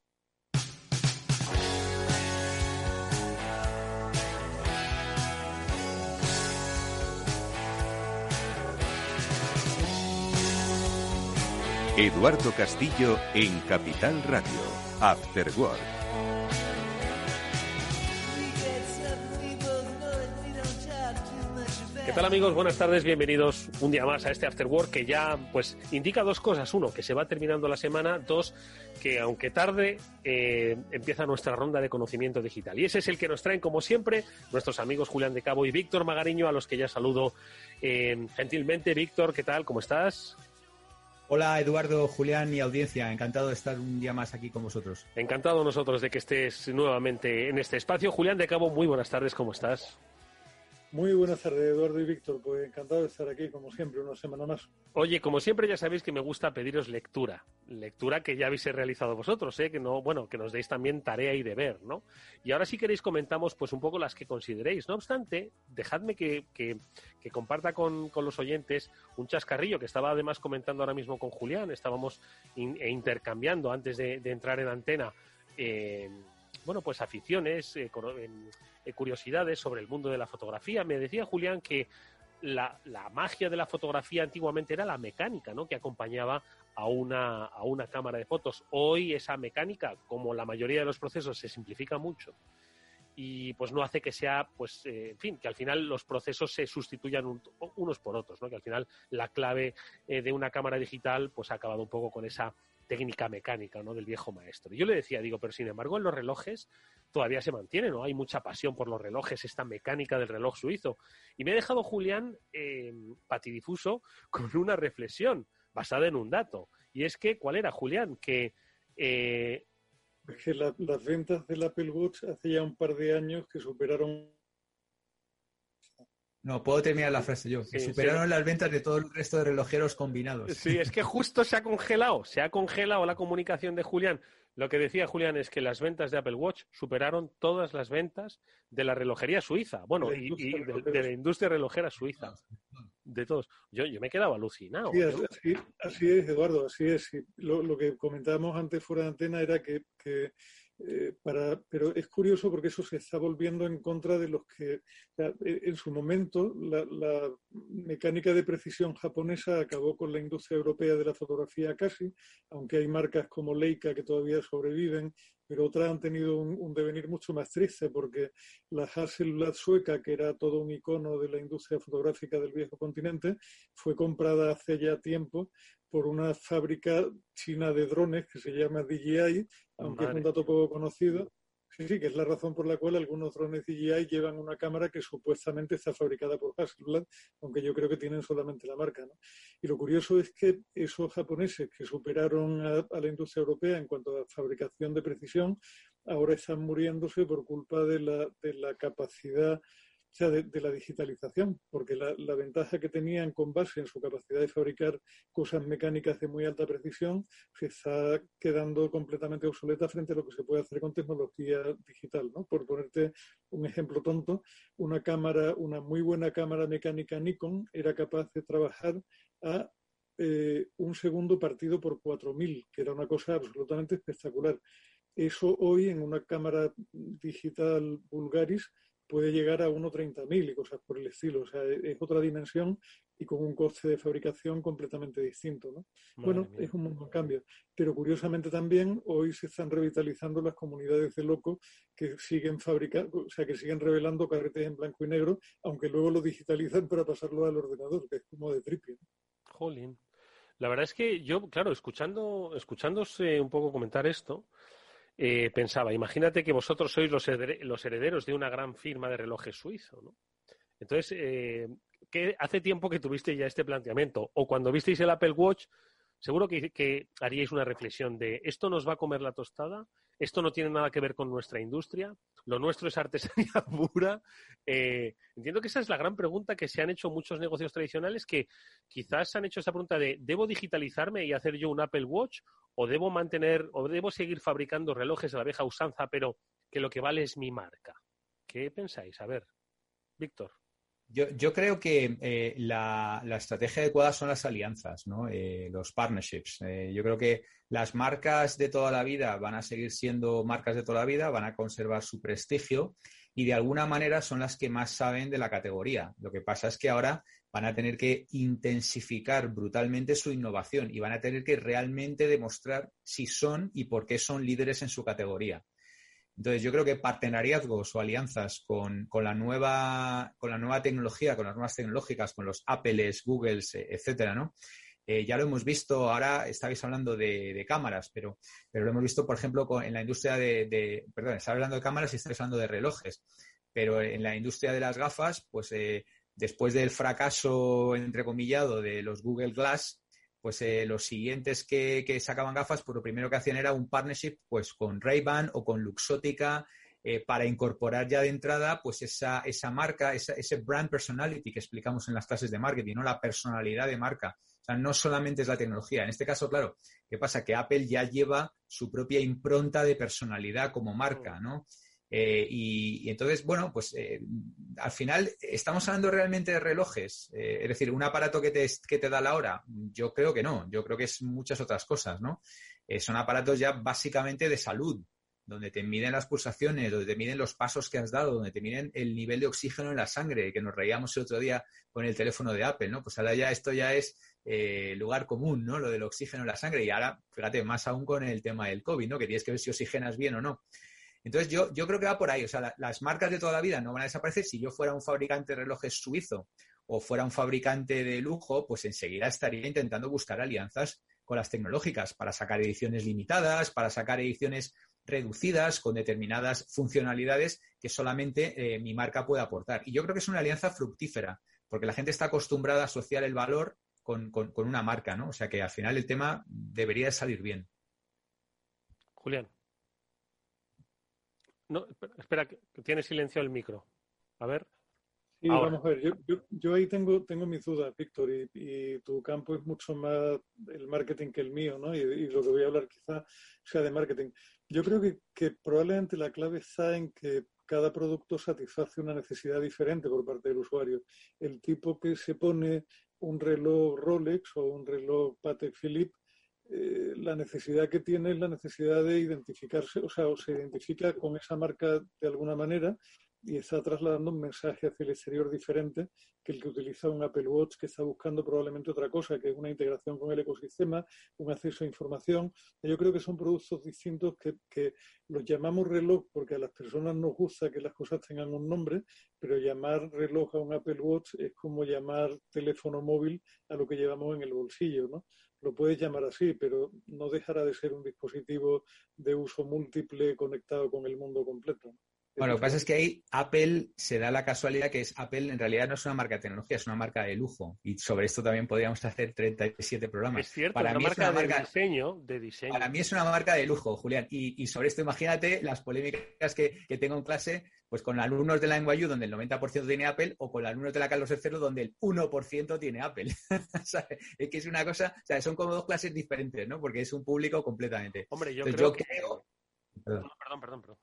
Eduardo Castillo en Capital Radio, After Work. ¿Qué tal amigos? Buenas tardes, bienvenidos un día más a este After Work que ya pues indica dos cosas. Uno, que se va terminando la semana. Dos, que aunque tarde eh, empieza nuestra ronda de conocimiento digital. Y ese es el que nos traen, como siempre, nuestros amigos Julián de Cabo y Víctor Magariño, a los que ya saludo eh, gentilmente. Víctor, ¿qué tal? ¿Cómo estás? Hola Eduardo, Julián y audiencia, encantado de estar un día más aquí con vosotros. Encantado nosotros de que estés nuevamente en este espacio. Julián de Cabo, muy buenas tardes, ¿cómo estás? Muy buenas tardes, Eduardo y Víctor. Pues encantado de estar aquí, como siempre, una semana más. Oye, como siempre, ya sabéis que me gusta pediros lectura. Lectura que ya habéis realizado vosotros, ¿eh? que no, bueno, que nos deis también tarea y deber, ¿no? Y ahora, si queréis, comentamos pues un poco las que consideréis. No obstante, dejadme que, que, comparta con, con, los oyentes un chascarrillo que estaba además comentando ahora mismo con Julián. Estábamos e intercambiando antes de, de entrar en antena. Eh, bueno, pues aficiones, eh, eh, curiosidades sobre el mundo de la fotografía. Me decía Julián que la, magia de la fotografía antiguamente era la mecánica, ¿no? Que acompañaba a una, a una cámara de fotos. Hoy esa mecánica, como la mayoría de los procesos, se simplifica mucho y pues no hace que sea, pues, eh, en fin, que al final los procesos se sustituyan unos por otros, ¿no? Que al final la clave de una cámara digital, pues ha acabado un poco con esa técnica mecánica ¿no? del viejo maestro. Yo le decía, digo, pero sin embargo en los relojes todavía se mantiene, ¿no? Hay mucha pasión por los relojes, esta mecánica del reloj suizo. Y me he dejado Julián eh, patidifuso con una reflexión basada en un dato. Y es que, ¿cuál era, Julián? Que... Eh, que las ventas del Apple Watch hace ya un par de años que superaron no, puedo terminar la frase yo. Que superaron las ventas de todo el resto de relojeros combinados. Sí, es que justo se ha congelado, se ha congelado la comunicación de Julián. Lo que decía Julián es que las ventas de Apple Watch superaron todas las ventas de la relojería suiza, bueno, y, de, la industria relojera suiza, de todos. Yo, yo me he quedado alucinado. Sí, así, es, Eduardo, así es. Lo, que comentábamos antes fuera de antena era que, que eh, para, pero es curioso porque eso se está volviendo en contra de los que, en su momento, la, mecánica de precisión japonesa acabó con la industria europea de la fotografía casi, aunque hay marcas como Leica que todavía sobreviven, pero otras han tenido un, devenir mucho más triste porque la Hasselblad sueca, que era todo un icono de la industria fotográfica del viejo continente, fue comprada hace ya tiempo por una fábrica china de drones que se llama DJI, aunque es un dato poco conocido. Sí, sí, que es la razón por la cual algunos drones DJI llevan una cámara que supuestamente está fabricada por Hasselblad, aunque yo creo que tienen solamente la marca. ¿no? Y lo curioso es que esos japoneses que superaron a, a la industria europea en cuanto a fabricación de precisión, ahora están muriéndose por culpa de la, de la capacidad de, la digitalización, porque la, ventaja que tenían con base en su capacidad de fabricar cosas mecánicas de muy alta precisión se está quedando completamente obsoleta frente a lo que se puede hacer con tecnología digital. ¿no? Por ponerte un ejemplo tonto, una cámara, una muy buena cámara mecánica Nikon era capaz de trabajar a eh, un segundo partido por 4000, que era una cosa absolutamente espectacular. Eso hoy en una cámara digital Vulgaris puede llegar a 1.30.000 y cosas por el estilo. O sea, es otra dimensión y con un coste de fabricación completamente distinto. ¿no? bueno, es un cambio. Pero curiosamente también hoy se están revitalizando las comunidades de locos que siguen fabricando, o sea, que siguen revelando carretes en blanco y negro, aunque luego lo digitalizan para pasarlo al ordenador, que es como de tripio. Jolín. La verdad es que yo, claro, escuchando, escuchándose un poco comentar esto, eh, pensaba, imagínate que vosotros sois los, herederos de una gran firma de relojes suizo, ¿no? Entonces, eh, ¿qué, hace tiempo que tuviste ya este planteamiento, o cuando visteis el Apple Watch, seguro que, haríais una reflexión de, ¿esto nos va a comer la tostada? esto no tiene nada que ver con nuestra industria, lo nuestro es artesanía pura. Eh, entiendo que esa es la gran pregunta que se han hecho muchos negocios tradicionales que quizás han hecho esa pregunta de ¿debo digitalizarme y hacer yo un Apple Watch o debo mantener o debo seguir fabricando relojes de la vieja usanza pero que lo que vale es mi marca? ¿Qué pensáis? A ver, Víctor. Yo, creo que eh, la, estrategia adecuada son las alianzas, ¿no? Eh, los partnerships. Eh, yo creo que las marcas de toda la vida van a seguir siendo marcas de toda la vida, van a conservar su prestigio y de alguna manera son las que más saben de la categoría. Lo que pasa es que ahora van a tener que intensificar brutalmente su innovación y van a tener que realmente demostrar si son y por qué son líderes en su categoría. Entonces, yo creo que partenariazgos o alianzas con, la nueva, con la nueva tecnología, con las nuevas tecnológicas, con los Apples, Googles, eh, etcétera, ¿no? Eh, ya lo hemos visto, ahora estabais hablando de, cámaras, pero, pero, lo hemos visto, por ejemplo, en la industria de, perdón, estaba hablando de cámaras y estáis hablando de relojes, pero en la industria de las gafas, pues eh, después del fracaso, entrecomillado, de los Google Glass, pues eh, los siguientes que, sacaban gafas, pues lo primero que hacían era un partnership pues con Ray-Ban o con Luxottica eh, para incorporar ya de entrada pues esa, esa marca, ese brand personality que explicamos en las clases de marketing, ¿no? La personalidad de marca. O sea, no solamente es la tecnología. En este caso, claro, ¿qué pasa? Que Apple ya lleva su propia impronta de personalidad como marca, ¿no? Eh, y, entonces, bueno, pues eh, al final, ¿estamos hablando realmente de relojes? Eh, es decir, ¿un aparato que te, que te da la hora? Yo creo que no, yo creo que es muchas otras cosas, ¿no? son aparatos ya básicamente de salud, donde te miden las pulsaciones, donde te miden los pasos que has dado, donde te miden el nivel de oxígeno en la sangre, que nos reíamos el otro día con el teléfono de Apple, ¿no? Pues ahora ya esto ya es lugar común, ¿no? Lo del oxígeno en la sangre. Y ahora, fíjate, más aún con el tema del COVID, ¿no? Que tienes que ver si oxigenas bien o no. Entonces, yo, yo creo que va por ahí. O sea, las marcas de toda la vida no van a desaparecer. Si yo fuera un fabricante de relojes suizo o fuera un fabricante de lujo, pues enseguida estaría intentando buscar alianzas con las tecnológicas para sacar ediciones limitadas, para sacar ediciones reducidas con determinadas funcionalidades que solamente eh, mi marca puede aportar. Y yo creo que es una alianza fructífera, porque la gente está acostumbrada a asociar el valor con, con, con una marca, ¿no? O sea que al final el tema debería salir bien. Julián. No, espera, que tiene silencio el micro. A ver. Sí, vamos a ver, yo, ahí tengo, tengo mis dudas, Víctor, y, tu campo es mucho más el marketing que el mío, ¿no? Y, lo que voy a hablar quizá sea de marketing. Yo creo que, que, probablemente la clave está en que cada producto satisface una necesidad diferente por parte del usuario. El tipo que se pone un reloj Rolex o un reloj Patek Philippe eh, la necesidad que tiene es la necesidad de identificarse, o sea, o se identifica con esa marca de alguna manera y está trasladando un mensaje hacia el exterior diferente que el que utiliza un Apple Watch que está buscando probablemente otra cosa, que es una integración con el ecosistema, un acceso a información. Yo creo que son productos distintos que, que los llamamos reloj porque a las personas nos gusta que las cosas tengan un nombre, pero llamar reloj a un Apple Watch es como llamar teléfono móvil a lo que llevamos en el bolsillo, ¿no? Lo puedes llamar así, pero no dejará de ser un dispositivo de uso múltiple conectado con el mundo completo. Bueno, lo que pasa es que ahí Apple se da la casualidad que es Apple en realidad no es una marca de tecnología, es una marca de lujo. Y sobre esto también podríamos hacer 37 programas. Es cierto, para mí marca es una marca de diseño, de diseño. Para mí es una marca de lujo, Julián. Y, sobre esto imagínate las polémicas que, tengo en clase pues con alumnos de la NYU donde el 90% tiene Apple o con alumnos de la Carlos III donde el 1% tiene Apple. es que es una cosa, o sea, son como dos clases diferentes, ¿no? Porque es un público completamente. Hombre, yo creo que... perdón, perdón, perdón.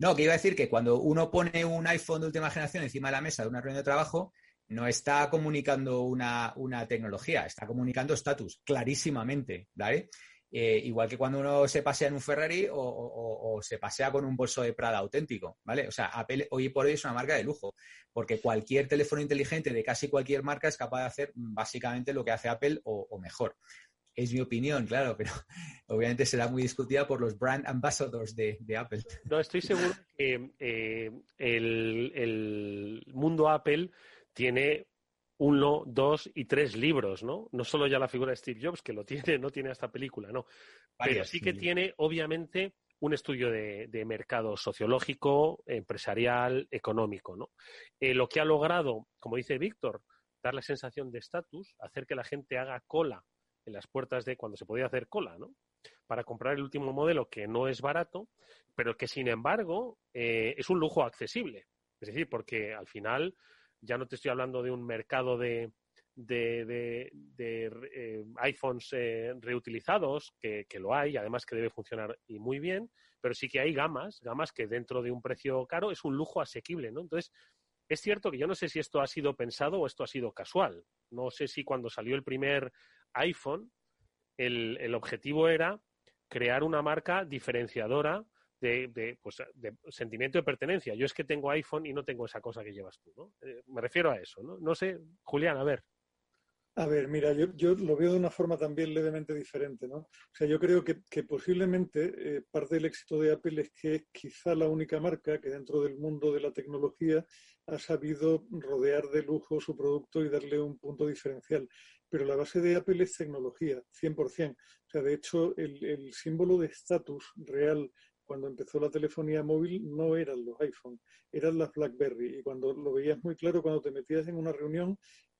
No, que iba a decir que cuando uno pone un iPhone de última generación encima de la mesa de una reunión de trabajo, no está comunicando una, tecnología, está comunicando estatus, clarísimamente, ¿vale? Eh, igual que cuando uno se pasea en un Ferrari o, se pasea con un bolso de Prada auténtico, ¿vale? O sea, Apple hoy por hoy es una marca de lujo, porque cualquier teléfono inteligente de casi cualquier marca es capaz de hacer básicamente lo que hace Apple o mejor. Es mi opinión, claro, pero obviamente será muy discutida por los brand ambassadors de, Apple. No, estoy seguro que eh, el, mundo Apple tiene uno, dos y tres libros, ¿no? No solo ya la figura de Steve Jobs, que lo tiene, no tiene esta película, no. Pero sí que tiene, obviamente, un estudio de, mercado sociológico, empresarial, económico, ¿no? Eh, lo que ha logrado, como dice Víctor, dar la sensación de estatus, hacer que la gente haga cola las puertas de cuando se podía hacer cola, ¿no? para comprar el último modelo que no es barato, pero que sin embargo eh, es un lujo accesible. Es decir, porque al final ya no te estoy hablando de un mercado de, de, eh, iPhones eh, reutilizados, que, que, lo hay, además que debe funcionar y muy bien, pero sí que hay gamas, gamas que dentro de un precio caro es un lujo asequible, ¿no? Entonces, es cierto que yo no sé si esto ha sido pensado o esto ha sido casual. No sé si cuando salió el primer iPhone, el, el objetivo era crear una marca diferenciadora de, de, pues, de, sentimiento de pertenencia. Yo es que tengo iPhone y no tengo esa cosa que llevas tú, ¿no? Eh, me refiero a eso, ¿no? No sé, Julián, a ver. A ver, mira, yo, yo, lo veo de una forma también levemente diferente, ¿no? O sea, yo creo que, que posiblemente eh, parte del éxito de Apple es que es quizá la única marca que dentro del mundo de la tecnología ha sabido rodear de lujo su producto y darle un punto diferencial. Pero la base de Apple es tecnología, 100%. O sea, de hecho, el, el símbolo de estatus real cuando empezó la telefonía móvil no eran los iPhone, eran las BlackBerry. Y cuando lo veías muy claro, cuando te metías en una reunión,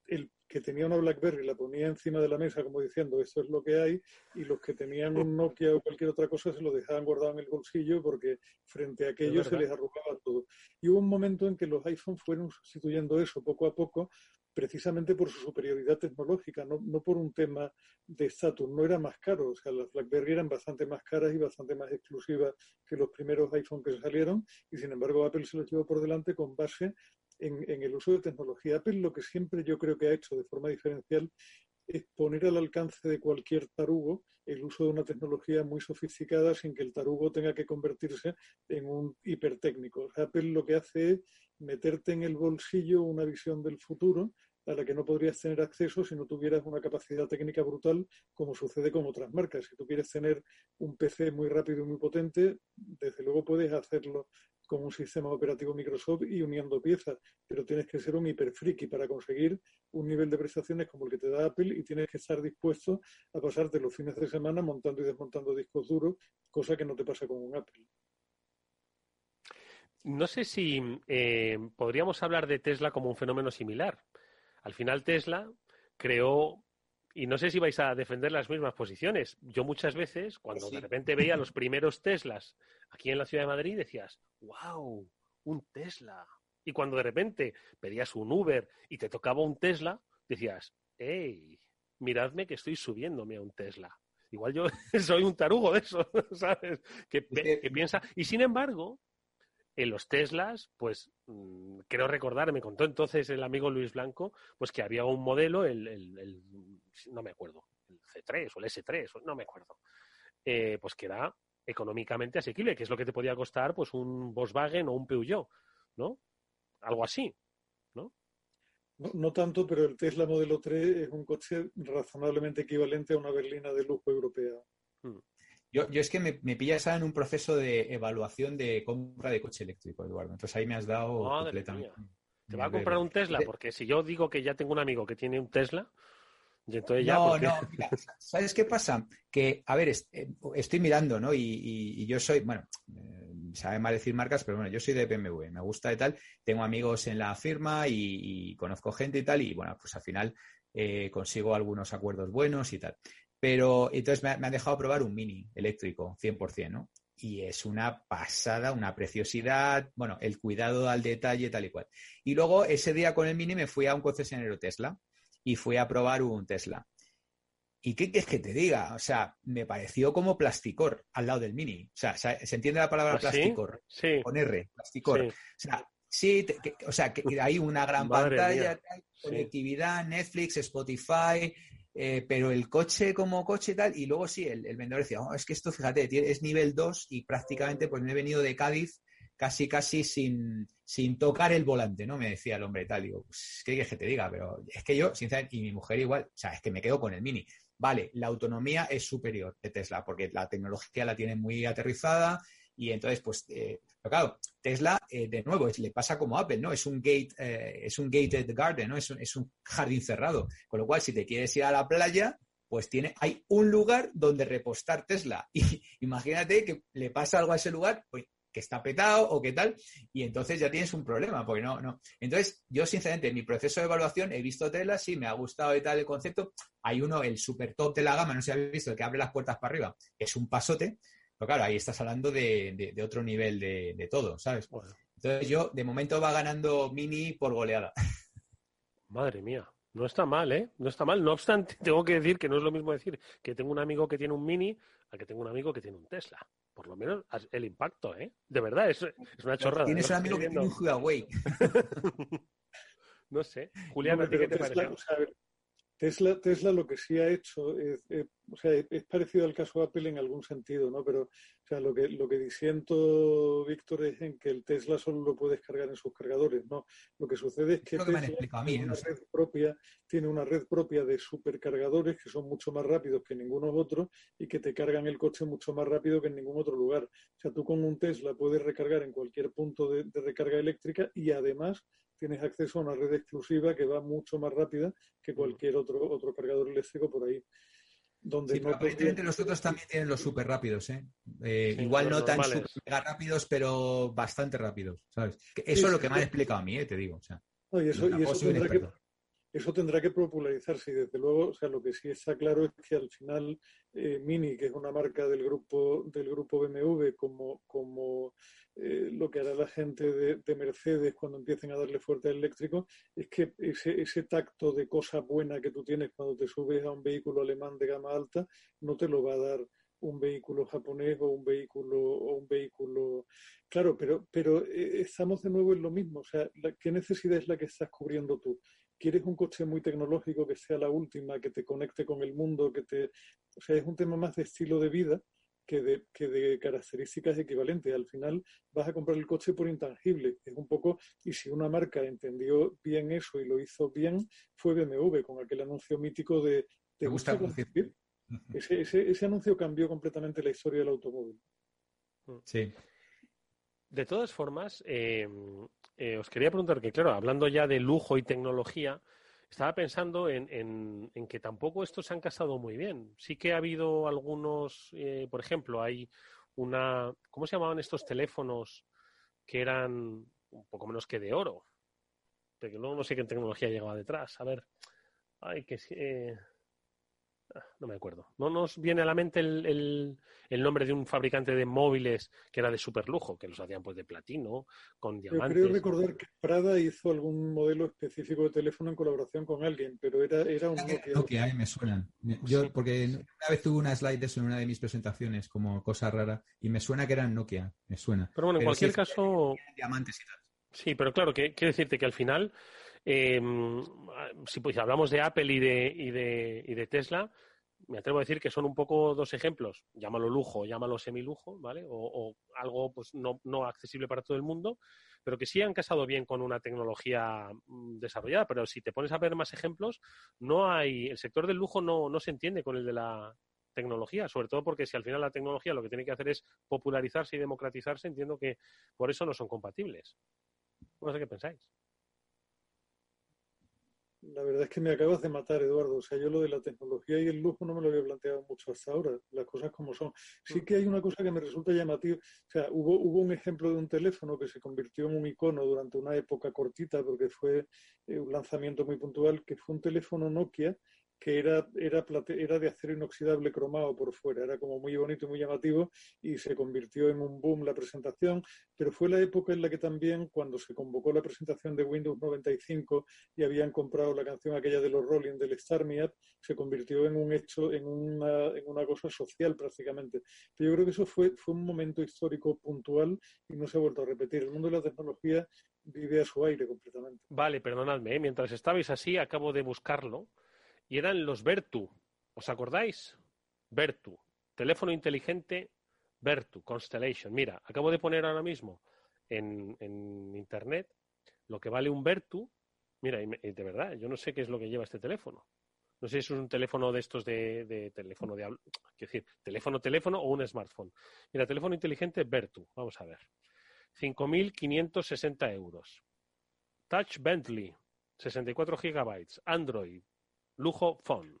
el que tenía una BlackBerry la ponía encima de la mesa como diciendo esto es lo que hay y los que tenían un Nokia o cualquier otra cosa se lo dejaban guardado en el bolsillo porque frente a aquello se les arrugaba todo. Y hubo un momento en que los iPhone fueron sustituyendo eso poco a poco precisamente por su superioridad tecnológica, no, no por un tema de estatus, no era más caro, o sea, las BlackBerry eran bastante más caras y bastante más exclusivas que los primeros iPhone que salieron y sin embargo Apple se los llevó por delante con base en, en, el uso de tecnología. Apple lo que siempre yo creo que ha hecho de forma diferencial es poner al alcance de cualquier tarugo el uso de una tecnología muy sofisticada sin que el tarugo tenga que convertirse en un hipertécnico. Apple lo que hace es meterte en el bolsillo una visión del futuro a la que no podrías tener acceso si no tuvieras una capacidad técnica brutal, como sucede con otras marcas. Si tú quieres tener un PC muy rápido y muy potente, desde luego puedes hacerlo con un sistema operativo Microsoft y uniendo piezas, pero tienes que ser un hiperfriki para conseguir un nivel de prestaciones como el que te da Apple y tienes que estar dispuesto a pasarte los fines de semana montando y desmontando discos duros, cosa que no te pasa con un Apple. No sé si eh, podríamos hablar de Tesla como un fenómeno similar. Al final Tesla creó y no sé si vais a defender las mismas posiciones. Yo muchas veces, cuando sí. de repente veía los primeros Teslas aquí en la ciudad de Madrid, decías, wow, un Tesla. Y cuando de repente pedías un Uber y te tocaba un Tesla, decías, hey, miradme que estoy subiéndome a un Tesla. Igual yo soy un tarugo de eso, ¿sabes? Que, que piensa. Y sin embargo, en los Teslas, pues mmm, creo recordar, me contó entonces el amigo Luis Blanco, pues que había un modelo, el, el, el no me acuerdo, el C3 o el S3, no me acuerdo, eh, pues que era económicamente asequible, que es lo que te podía costar pues un Volkswagen o un Peugeot, ¿no? Algo así, ¿no? No, no tanto, pero el Tesla Modelo 3 es un coche razonablemente equivalente a una berlina de lujo europea. Hmm. Yo, yo, es que me, me pillas en un proceso de evaluación de compra de coche eléctrico, Eduardo. Entonces ahí me has dado Madre completamente. Mía. ¿Te va a comprar un Tesla? Porque si yo digo que ya tengo un amigo que tiene un Tesla, y entonces ya. No, porque... no, mira, ¿sabes qué pasa? Que, a ver, eh, estoy mirando, ¿no? Y, y, y yo soy, bueno, eh, sabe mal decir marcas, pero bueno, yo soy de BMW, me gusta y tal. Tengo amigos en la firma y, y conozco gente y tal, y bueno, pues al final eh, consigo algunos acuerdos buenos y tal. Pero entonces me, me han dejado probar un mini eléctrico, 100%, ¿no? Y es una pasada, una preciosidad, bueno, el cuidado al detalle, tal y cual. Y luego ese día con el mini me fui a un concesionario Tesla y fui a probar un Tesla. ¿Y qué quieres que te diga? O sea, me pareció como plasticor al lado del mini. O sea, ¿se entiende la palabra ¿Ah, plasticor? Sí? sí. Con R, plasticor. Sí. O sea, sí, te, que, o sea, que hay una gran Madre pantalla, conectividad, sí. Netflix, Spotify, eh, pero el coche como coche y tal, y luego sí, el, el vendedor decía, oh, es que esto, fíjate, es nivel 2 y prácticamente pues me he venido de Cádiz casi, casi sin, sin tocar el volante, ¿no? Me decía el hombre tal, digo, pues, ¿qué quieres que te diga? Pero es que yo, sinceramente, y mi mujer igual, o sea, es que me quedo con el Mini. Vale, la autonomía es superior de Tesla, porque la tecnología la tiene muy aterrizada, y entonces, pues, eh, pero claro, Tesla, eh, de nuevo, le pasa como Apple, ¿no? Es un gate, eh, es un gated garden, ¿no? Es un, es un, jardín cerrado. Con lo cual, si te quieres ir a la playa, pues tiene, hay un lugar donde repostar Tesla. Y imagínate que le pasa algo a ese lugar, pues que está petado o qué tal, y entonces ya tienes un problema, porque no, no. Entonces, yo sinceramente, en mi proceso de evaluación he visto telas, sí, me ha gustado y tal el concepto. Hay uno, el super top de la gama, no sé si habéis visto, el que abre las puertas para arriba, es un pasote, pero claro, ahí estás hablando de, otro nivel de, todo, ¿sabes? Entonces yo, de momento va ganando Mini por goleada. Madre mía. No está mal, ¿eh? No está mal. No obstante, tengo que decir que no es lo mismo decir que tengo un amigo que tiene un Mini a que tengo un amigo que tiene un Tesla. Por lo menos el impacto, ¿eh? De verdad, es, es una chorrada. Tienes un amigo que tiene un Huawei. no sé. Julián, qué te parece? Tesla, Tesla lo que sí ha hecho es, o sea, es parecido al caso Apple en algún sentido, ¿no? Pero o sea, lo que lo que disiento, Víctor, es en que el Tesla solo lo puedes cargar en sus cargadores, ¿no? Lo que sucede es que, Tesla tiene, una red propia, tiene una red propia de supercargadores que son mucho más rápidos que ninguno otro y que te cargan el coche mucho más rápido que en ningún otro lugar. O sea, tú con un Tesla puedes recargar en cualquier punto de recarga eléctrica y además tienes acceso a una red exclusiva que va mucho más rápida que cualquier otro, otro cargador eléctrico por ahí. Donde sí, aparentemente los otros también tienen los súper rápidos, ¿eh? eh igual no tan super mega rápidos, pero bastante rápidos, ¿sabes? Eso es lo que me han explicado a mí, ¿eh? te digo. O sea, eso, tendrá que, eso, tendrá que, popularizarse y desde luego, o sea, lo que sí está claro es que al final eh, Mini, que es una marca del grupo del grupo BMW, como, como eh, lo que hará la gente de, Mercedes cuando empiecen a darle fuerte al eléctrico es que ese, ese tacto de cosa buena que tú tienes cuando te subes a un vehículo alemán de gama alta no te lo va a dar un vehículo japonés o un vehículo o un vehículo claro pero pero eh, estamos de nuevo en lo mismo o sea qué necesidad es la que estás cubriendo tú quieres un coche muy tecnológico que sea la última que te conecte con el mundo que te o sea es un tema más de estilo de vida que de, que de características equivalentes. Al final vas a comprar el coche por intangible. Es un poco, y si una marca entendió bien eso y lo hizo bien, fue BMW con aquel anuncio mítico de ¿te, gusta, conducir? Ese, ese, anuncio cambió completamente la historia del automóvil. Mm. Sí. De todas formas, eh, eh, os quería preguntar que, claro, hablando ya de lujo y tecnología, estaba pensando en, que tampoco estos se han casado muy bien. Sí que ha habido algunos, eh, por ejemplo, hay una, ¿cómo se llamaban estos teléfonos que eran un poco menos que de oro? Pero luego no sé qué tecnología llegaba detrás. A ver, ay, que eh, no me acuerdo. No nos viene a la mente el, nombre de un fabricante de móviles que era de super lujo, que los hacían pues de platino, con diamantes. Yo creo recordar que Prada hizo algún modelo específico de teléfono en colaboración con alguien, pero era, era un Nokia. Nokia, me suenan. Yo, porque una vez tuve una slide de eso en una de mis presentaciones como cosa rara, y me suena que eran Nokia, me suena. Pero bueno, en cualquier caso... Diamantes y tal. Sí, pero claro, que, quiero decirte que al final Em, si pues, hablamos de Apple y de, y, de, y de Tesla, me atrevo a decir que son un poco dos ejemplos, llámalo lujo, llámalo semilujo, ¿vale? O, algo pues no, no, accesible para todo el mundo, pero que sí han casado bien con una tecnología mm, desarrollada. Pero si te pones a ver más ejemplos, no hay, el sector del lujo no, no se entiende con el de la tecnología, sobre todo porque si al final la tecnología lo que tiene que hacer es popularizarse y democratizarse, entiendo que por eso no son compatibles. No sé qué pensáis. La verdad es que me acabas de matar, Eduardo. O sea, yo lo de la tecnología y el lujo no me lo había planteado mucho hasta ahora, las cosas como son. Sí que hay una cosa que me resulta llamativa. O sea, hubo, hubo un ejemplo de un teléfono que se convirtió en un icono durante una época cortita, porque fue eh, un lanzamiento muy puntual, que fue un teléfono Nokia que era, era, era de acero inoxidable cromado por fuera, era como muy bonito y muy llamativo y se convirtió en un boom la presentación, pero fue la época en la que también cuando se convocó la presentación de Windows 95 y habían comprado la canción aquella de los Rolling del Star Me Up, se convirtió en un hecho, en una, en una cosa social prácticamente. Pero yo creo que eso fue, fue un momento histórico puntual y no se ha vuelto a repetir. El mundo de la tecnología vive a su aire completamente. Vale, perdonadme, ¿eh? mientras estabais así acabo de buscarlo y eran los Vertu. ¿Os acordáis? Vertu. Teléfono inteligente Vertu, Constellation. Mira, acabo de poner ahora mismo en, internet lo que vale un Vertu. Mira, de verdad, yo no sé qué es lo que lleva este teléfono. No sé si es un teléfono de estos de, teléfono de decir, teléfono, teléfono o un smartphone. Mira, teléfono inteligente Vertu. Vamos a ver. 5.560 euros. Touch Bentley, 64 gigabytes. Android, Lujo Phone.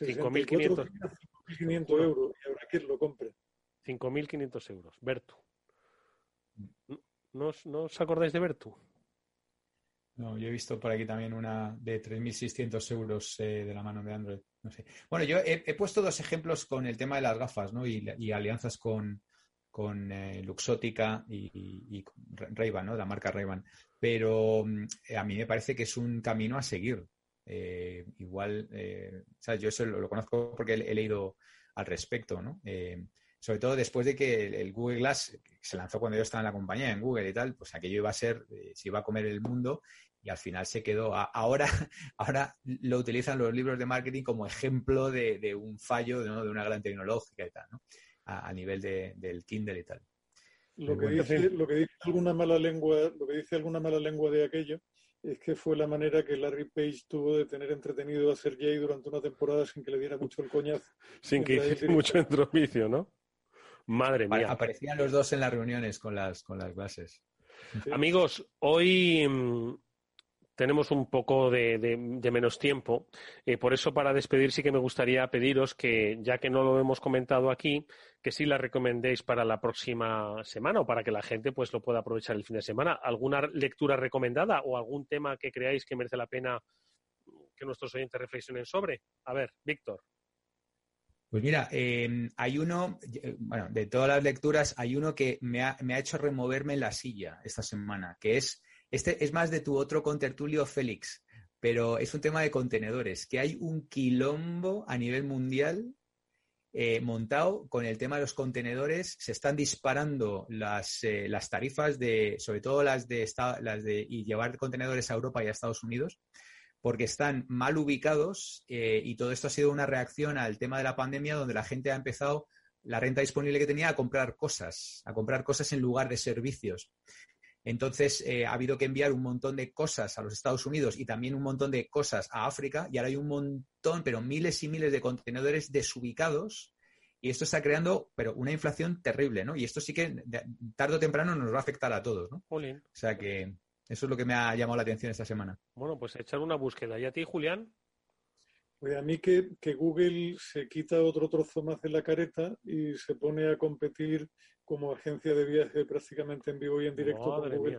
5.500 euros y habrá quien lo compre. 5.500 euros. Bertu. ¿No, ¿No os acordáis de Bertu? No, yo he visto por aquí también una de 3.600 euros eh, de la mano de Android. No sé. Bueno, yo he, puesto dos ejemplos con el tema de las gafas ¿no? y, alianzas con, con eh, Luxótica y, y, ¿no? la marca Ray-Ban. Pero mm, a mí me parece que es un camino a seguir. Eh, igual, yo eso lo, conozco porque he, leído al respecto, ¿no? sobre todo después de que el, Google Glass se lanzó cuando yo estaba en la compañía, en Google y tal, pues aquello iba a ser, se iba a comer el mundo y al final se quedó. ahora, ahora lo utilizan los libros de marketing como ejemplo de, un fallo de, una gran tecnológica y tal, ¿no? A, nivel del Kindle y tal. Lo que, dice, lo que dice alguna mala lengua, lo que dice alguna mala lengua de aquello es que fue la manera que Larry Page tuvo de tener entretenido a Sergey durante una temporada sin que le diera mucho el coñazo. Sin que hiciese mucho entropicio, ¿no? Madre mía. Aparecían los dos en las reuniones con las, con las clases. Amigos, hoy mm, tenemos un poco de, menos tiempo. Eh, por eso, para despedir, sí que me gustaría pediros que, ya que no lo hemos comentado aquí, que sí la recomendéis para la próxima semana o para que la gente pues lo pueda aprovechar el fin de semana. ¿Alguna lectura recomendada o algún tema que creáis que merece la pena que nuestros oyentes reflexionen sobre? A ver, Víctor. Pues mira, em, hay uno, eh, bueno, de todas las lecturas, hay uno que me ha, me ha hecho removerme la silla esta semana, que es este es más de tu otro contertulio, Félix, pero es un tema de contenedores, que hay un quilombo a nivel mundial eh, montado con el tema de los contenedores. Se están disparando las, eh, las tarifas de, sobre todo las de, y llevar contenedores a Europa y a Estados Unidos, porque están mal ubicados eh, y todo esto ha sido una reacción al tema de la pandemia donde la gente ha empezado la renta disponible que tenía a comprar cosas, a comprar cosas en lugar de servicios. Entonces, eh, ha habido que enviar un montón de cosas a los Estados Unidos y también un montón de cosas a África y ahora hay un montón, pero miles y miles de contenedores desubicados y esto está creando, pero una inflación terrible, ¿no? Y esto sí que tarde o temprano nos va a afectar a todos, ¿no? O sea que eso es lo que me ha llamado la atención esta semana. Bueno, pues echar una búsqueda. ¿Y a ti, Julián? Pues a mí que, que, Google se quita otro trozo más de la careta y se pone a competir como agencia de viaje prácticamente en vivo y en directo con Google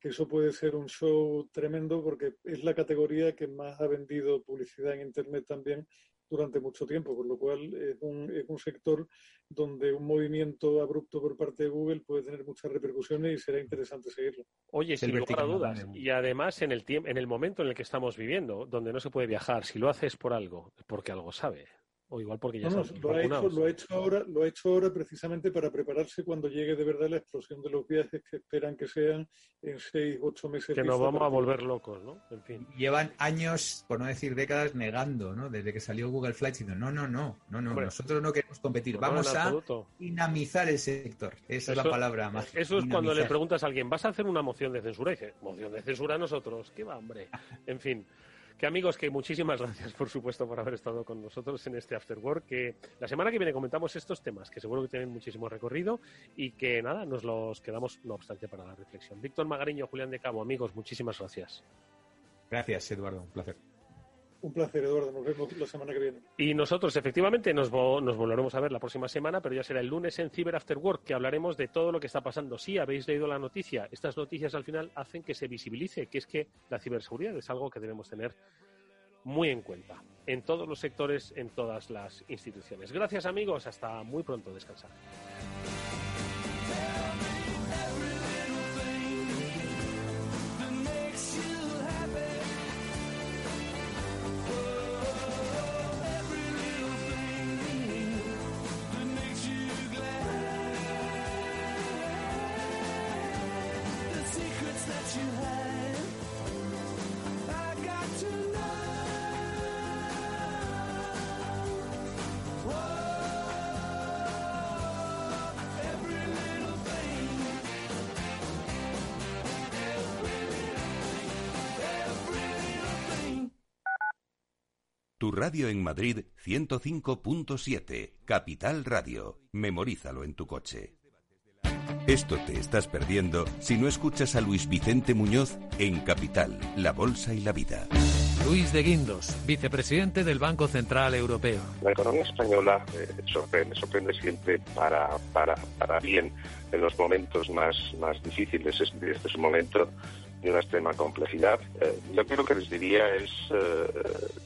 que eso puede ser un show tremendo porque es la categoría que más ha vendido publicidad en Internet también durante mucho tiempo, por lo cual es un, es un sector donde un movimiento abrupto por parte de Google puede tener muchas repercusiones y será interesante seguirlo. Oye, sin lugar a dudas, y además en el, en el momento en el que estamos viviendo, donde no se puede viajar, si lo haces por algo, porque algo sabe, o igual porque ya no, lo, ha hecho, lo, ha hecho, ahora, lo ha hecho ahora precisamente para prepararse cuando llegue de verdad la explosión de los viajes que esperan que sean en seis, ocho meses. Que nos vamos a volver locos, ¿no? En fin. Llevan años, por no decir décadas, negando, ¿no? Desde que salió Google Flights diciendo, no, no, no, no, no, nosotros no queremos competir, vamos a dinamizar el sector. Esa es la palabra más. Eso es cuando le preguntas a alguien, ¿vas a hacer una moción de censura? Y dice, moción de censura a nosotros, qué va, hombre. En fin. Que amigos, que muchísimas gracias, por supuesto, por haber estado con nosotros en este After Work. Que la semana que viene comentamos estos temas, que seguro que tienen muchísimo recorrido y que nada, nos los quedamos, no obstante, para la reflexión. Víctor Magariño, Julián de Cabo, amigos, muchísimas gracias. Gracias, Eduardo, un placer. Un placer, Eduardo. Nos vemos la semana que viene. Y nosotros, efectivamente, nos, volveremos a ver la próxima semana, pero ya será el lunes en Cyber After Work, que hablaremos de todo lo que está pasando. Sí, habéis leído la noticia. Estas noticias al final hacen que se visibilice, que es que la ciberseguridad es algo que debemos tener muy en cuenta en todos los sectores, en todas las instituciones. Gracias, amigos. Hasta muy pronto. Descansar. Radio en Madrid 105.7, Capital Radio. Memorízalo en tu coche. Esto te estás perdiendo si no escuchas a Luis Vicente Muñoz en Capital, La Bolsa y la Vida. Luis de Guindos, vicepresidente del Banco Central Europeo. La economía española eh, sorprende, sorprende siempre para, para, para bien en los momentos más, más difíciles. Este, este es un momento de una extrema complejidad. Eh, yo creo que les diría es, eh,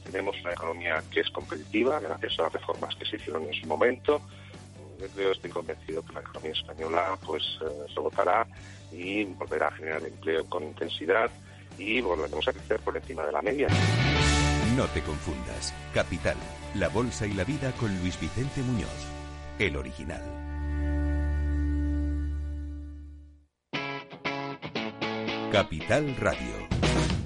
tenemos una economía que es competitiva gracias a las reformas que se hicieron en su momento. Yo estoy convencido que la economía española pues se votará y volverá a generar empleo con intensidad y volveremos a crecer por encima de la media. No te confundas. Capital, la bolsa y la vida con Luis Vicente Muñoz, el original. Capital Radio.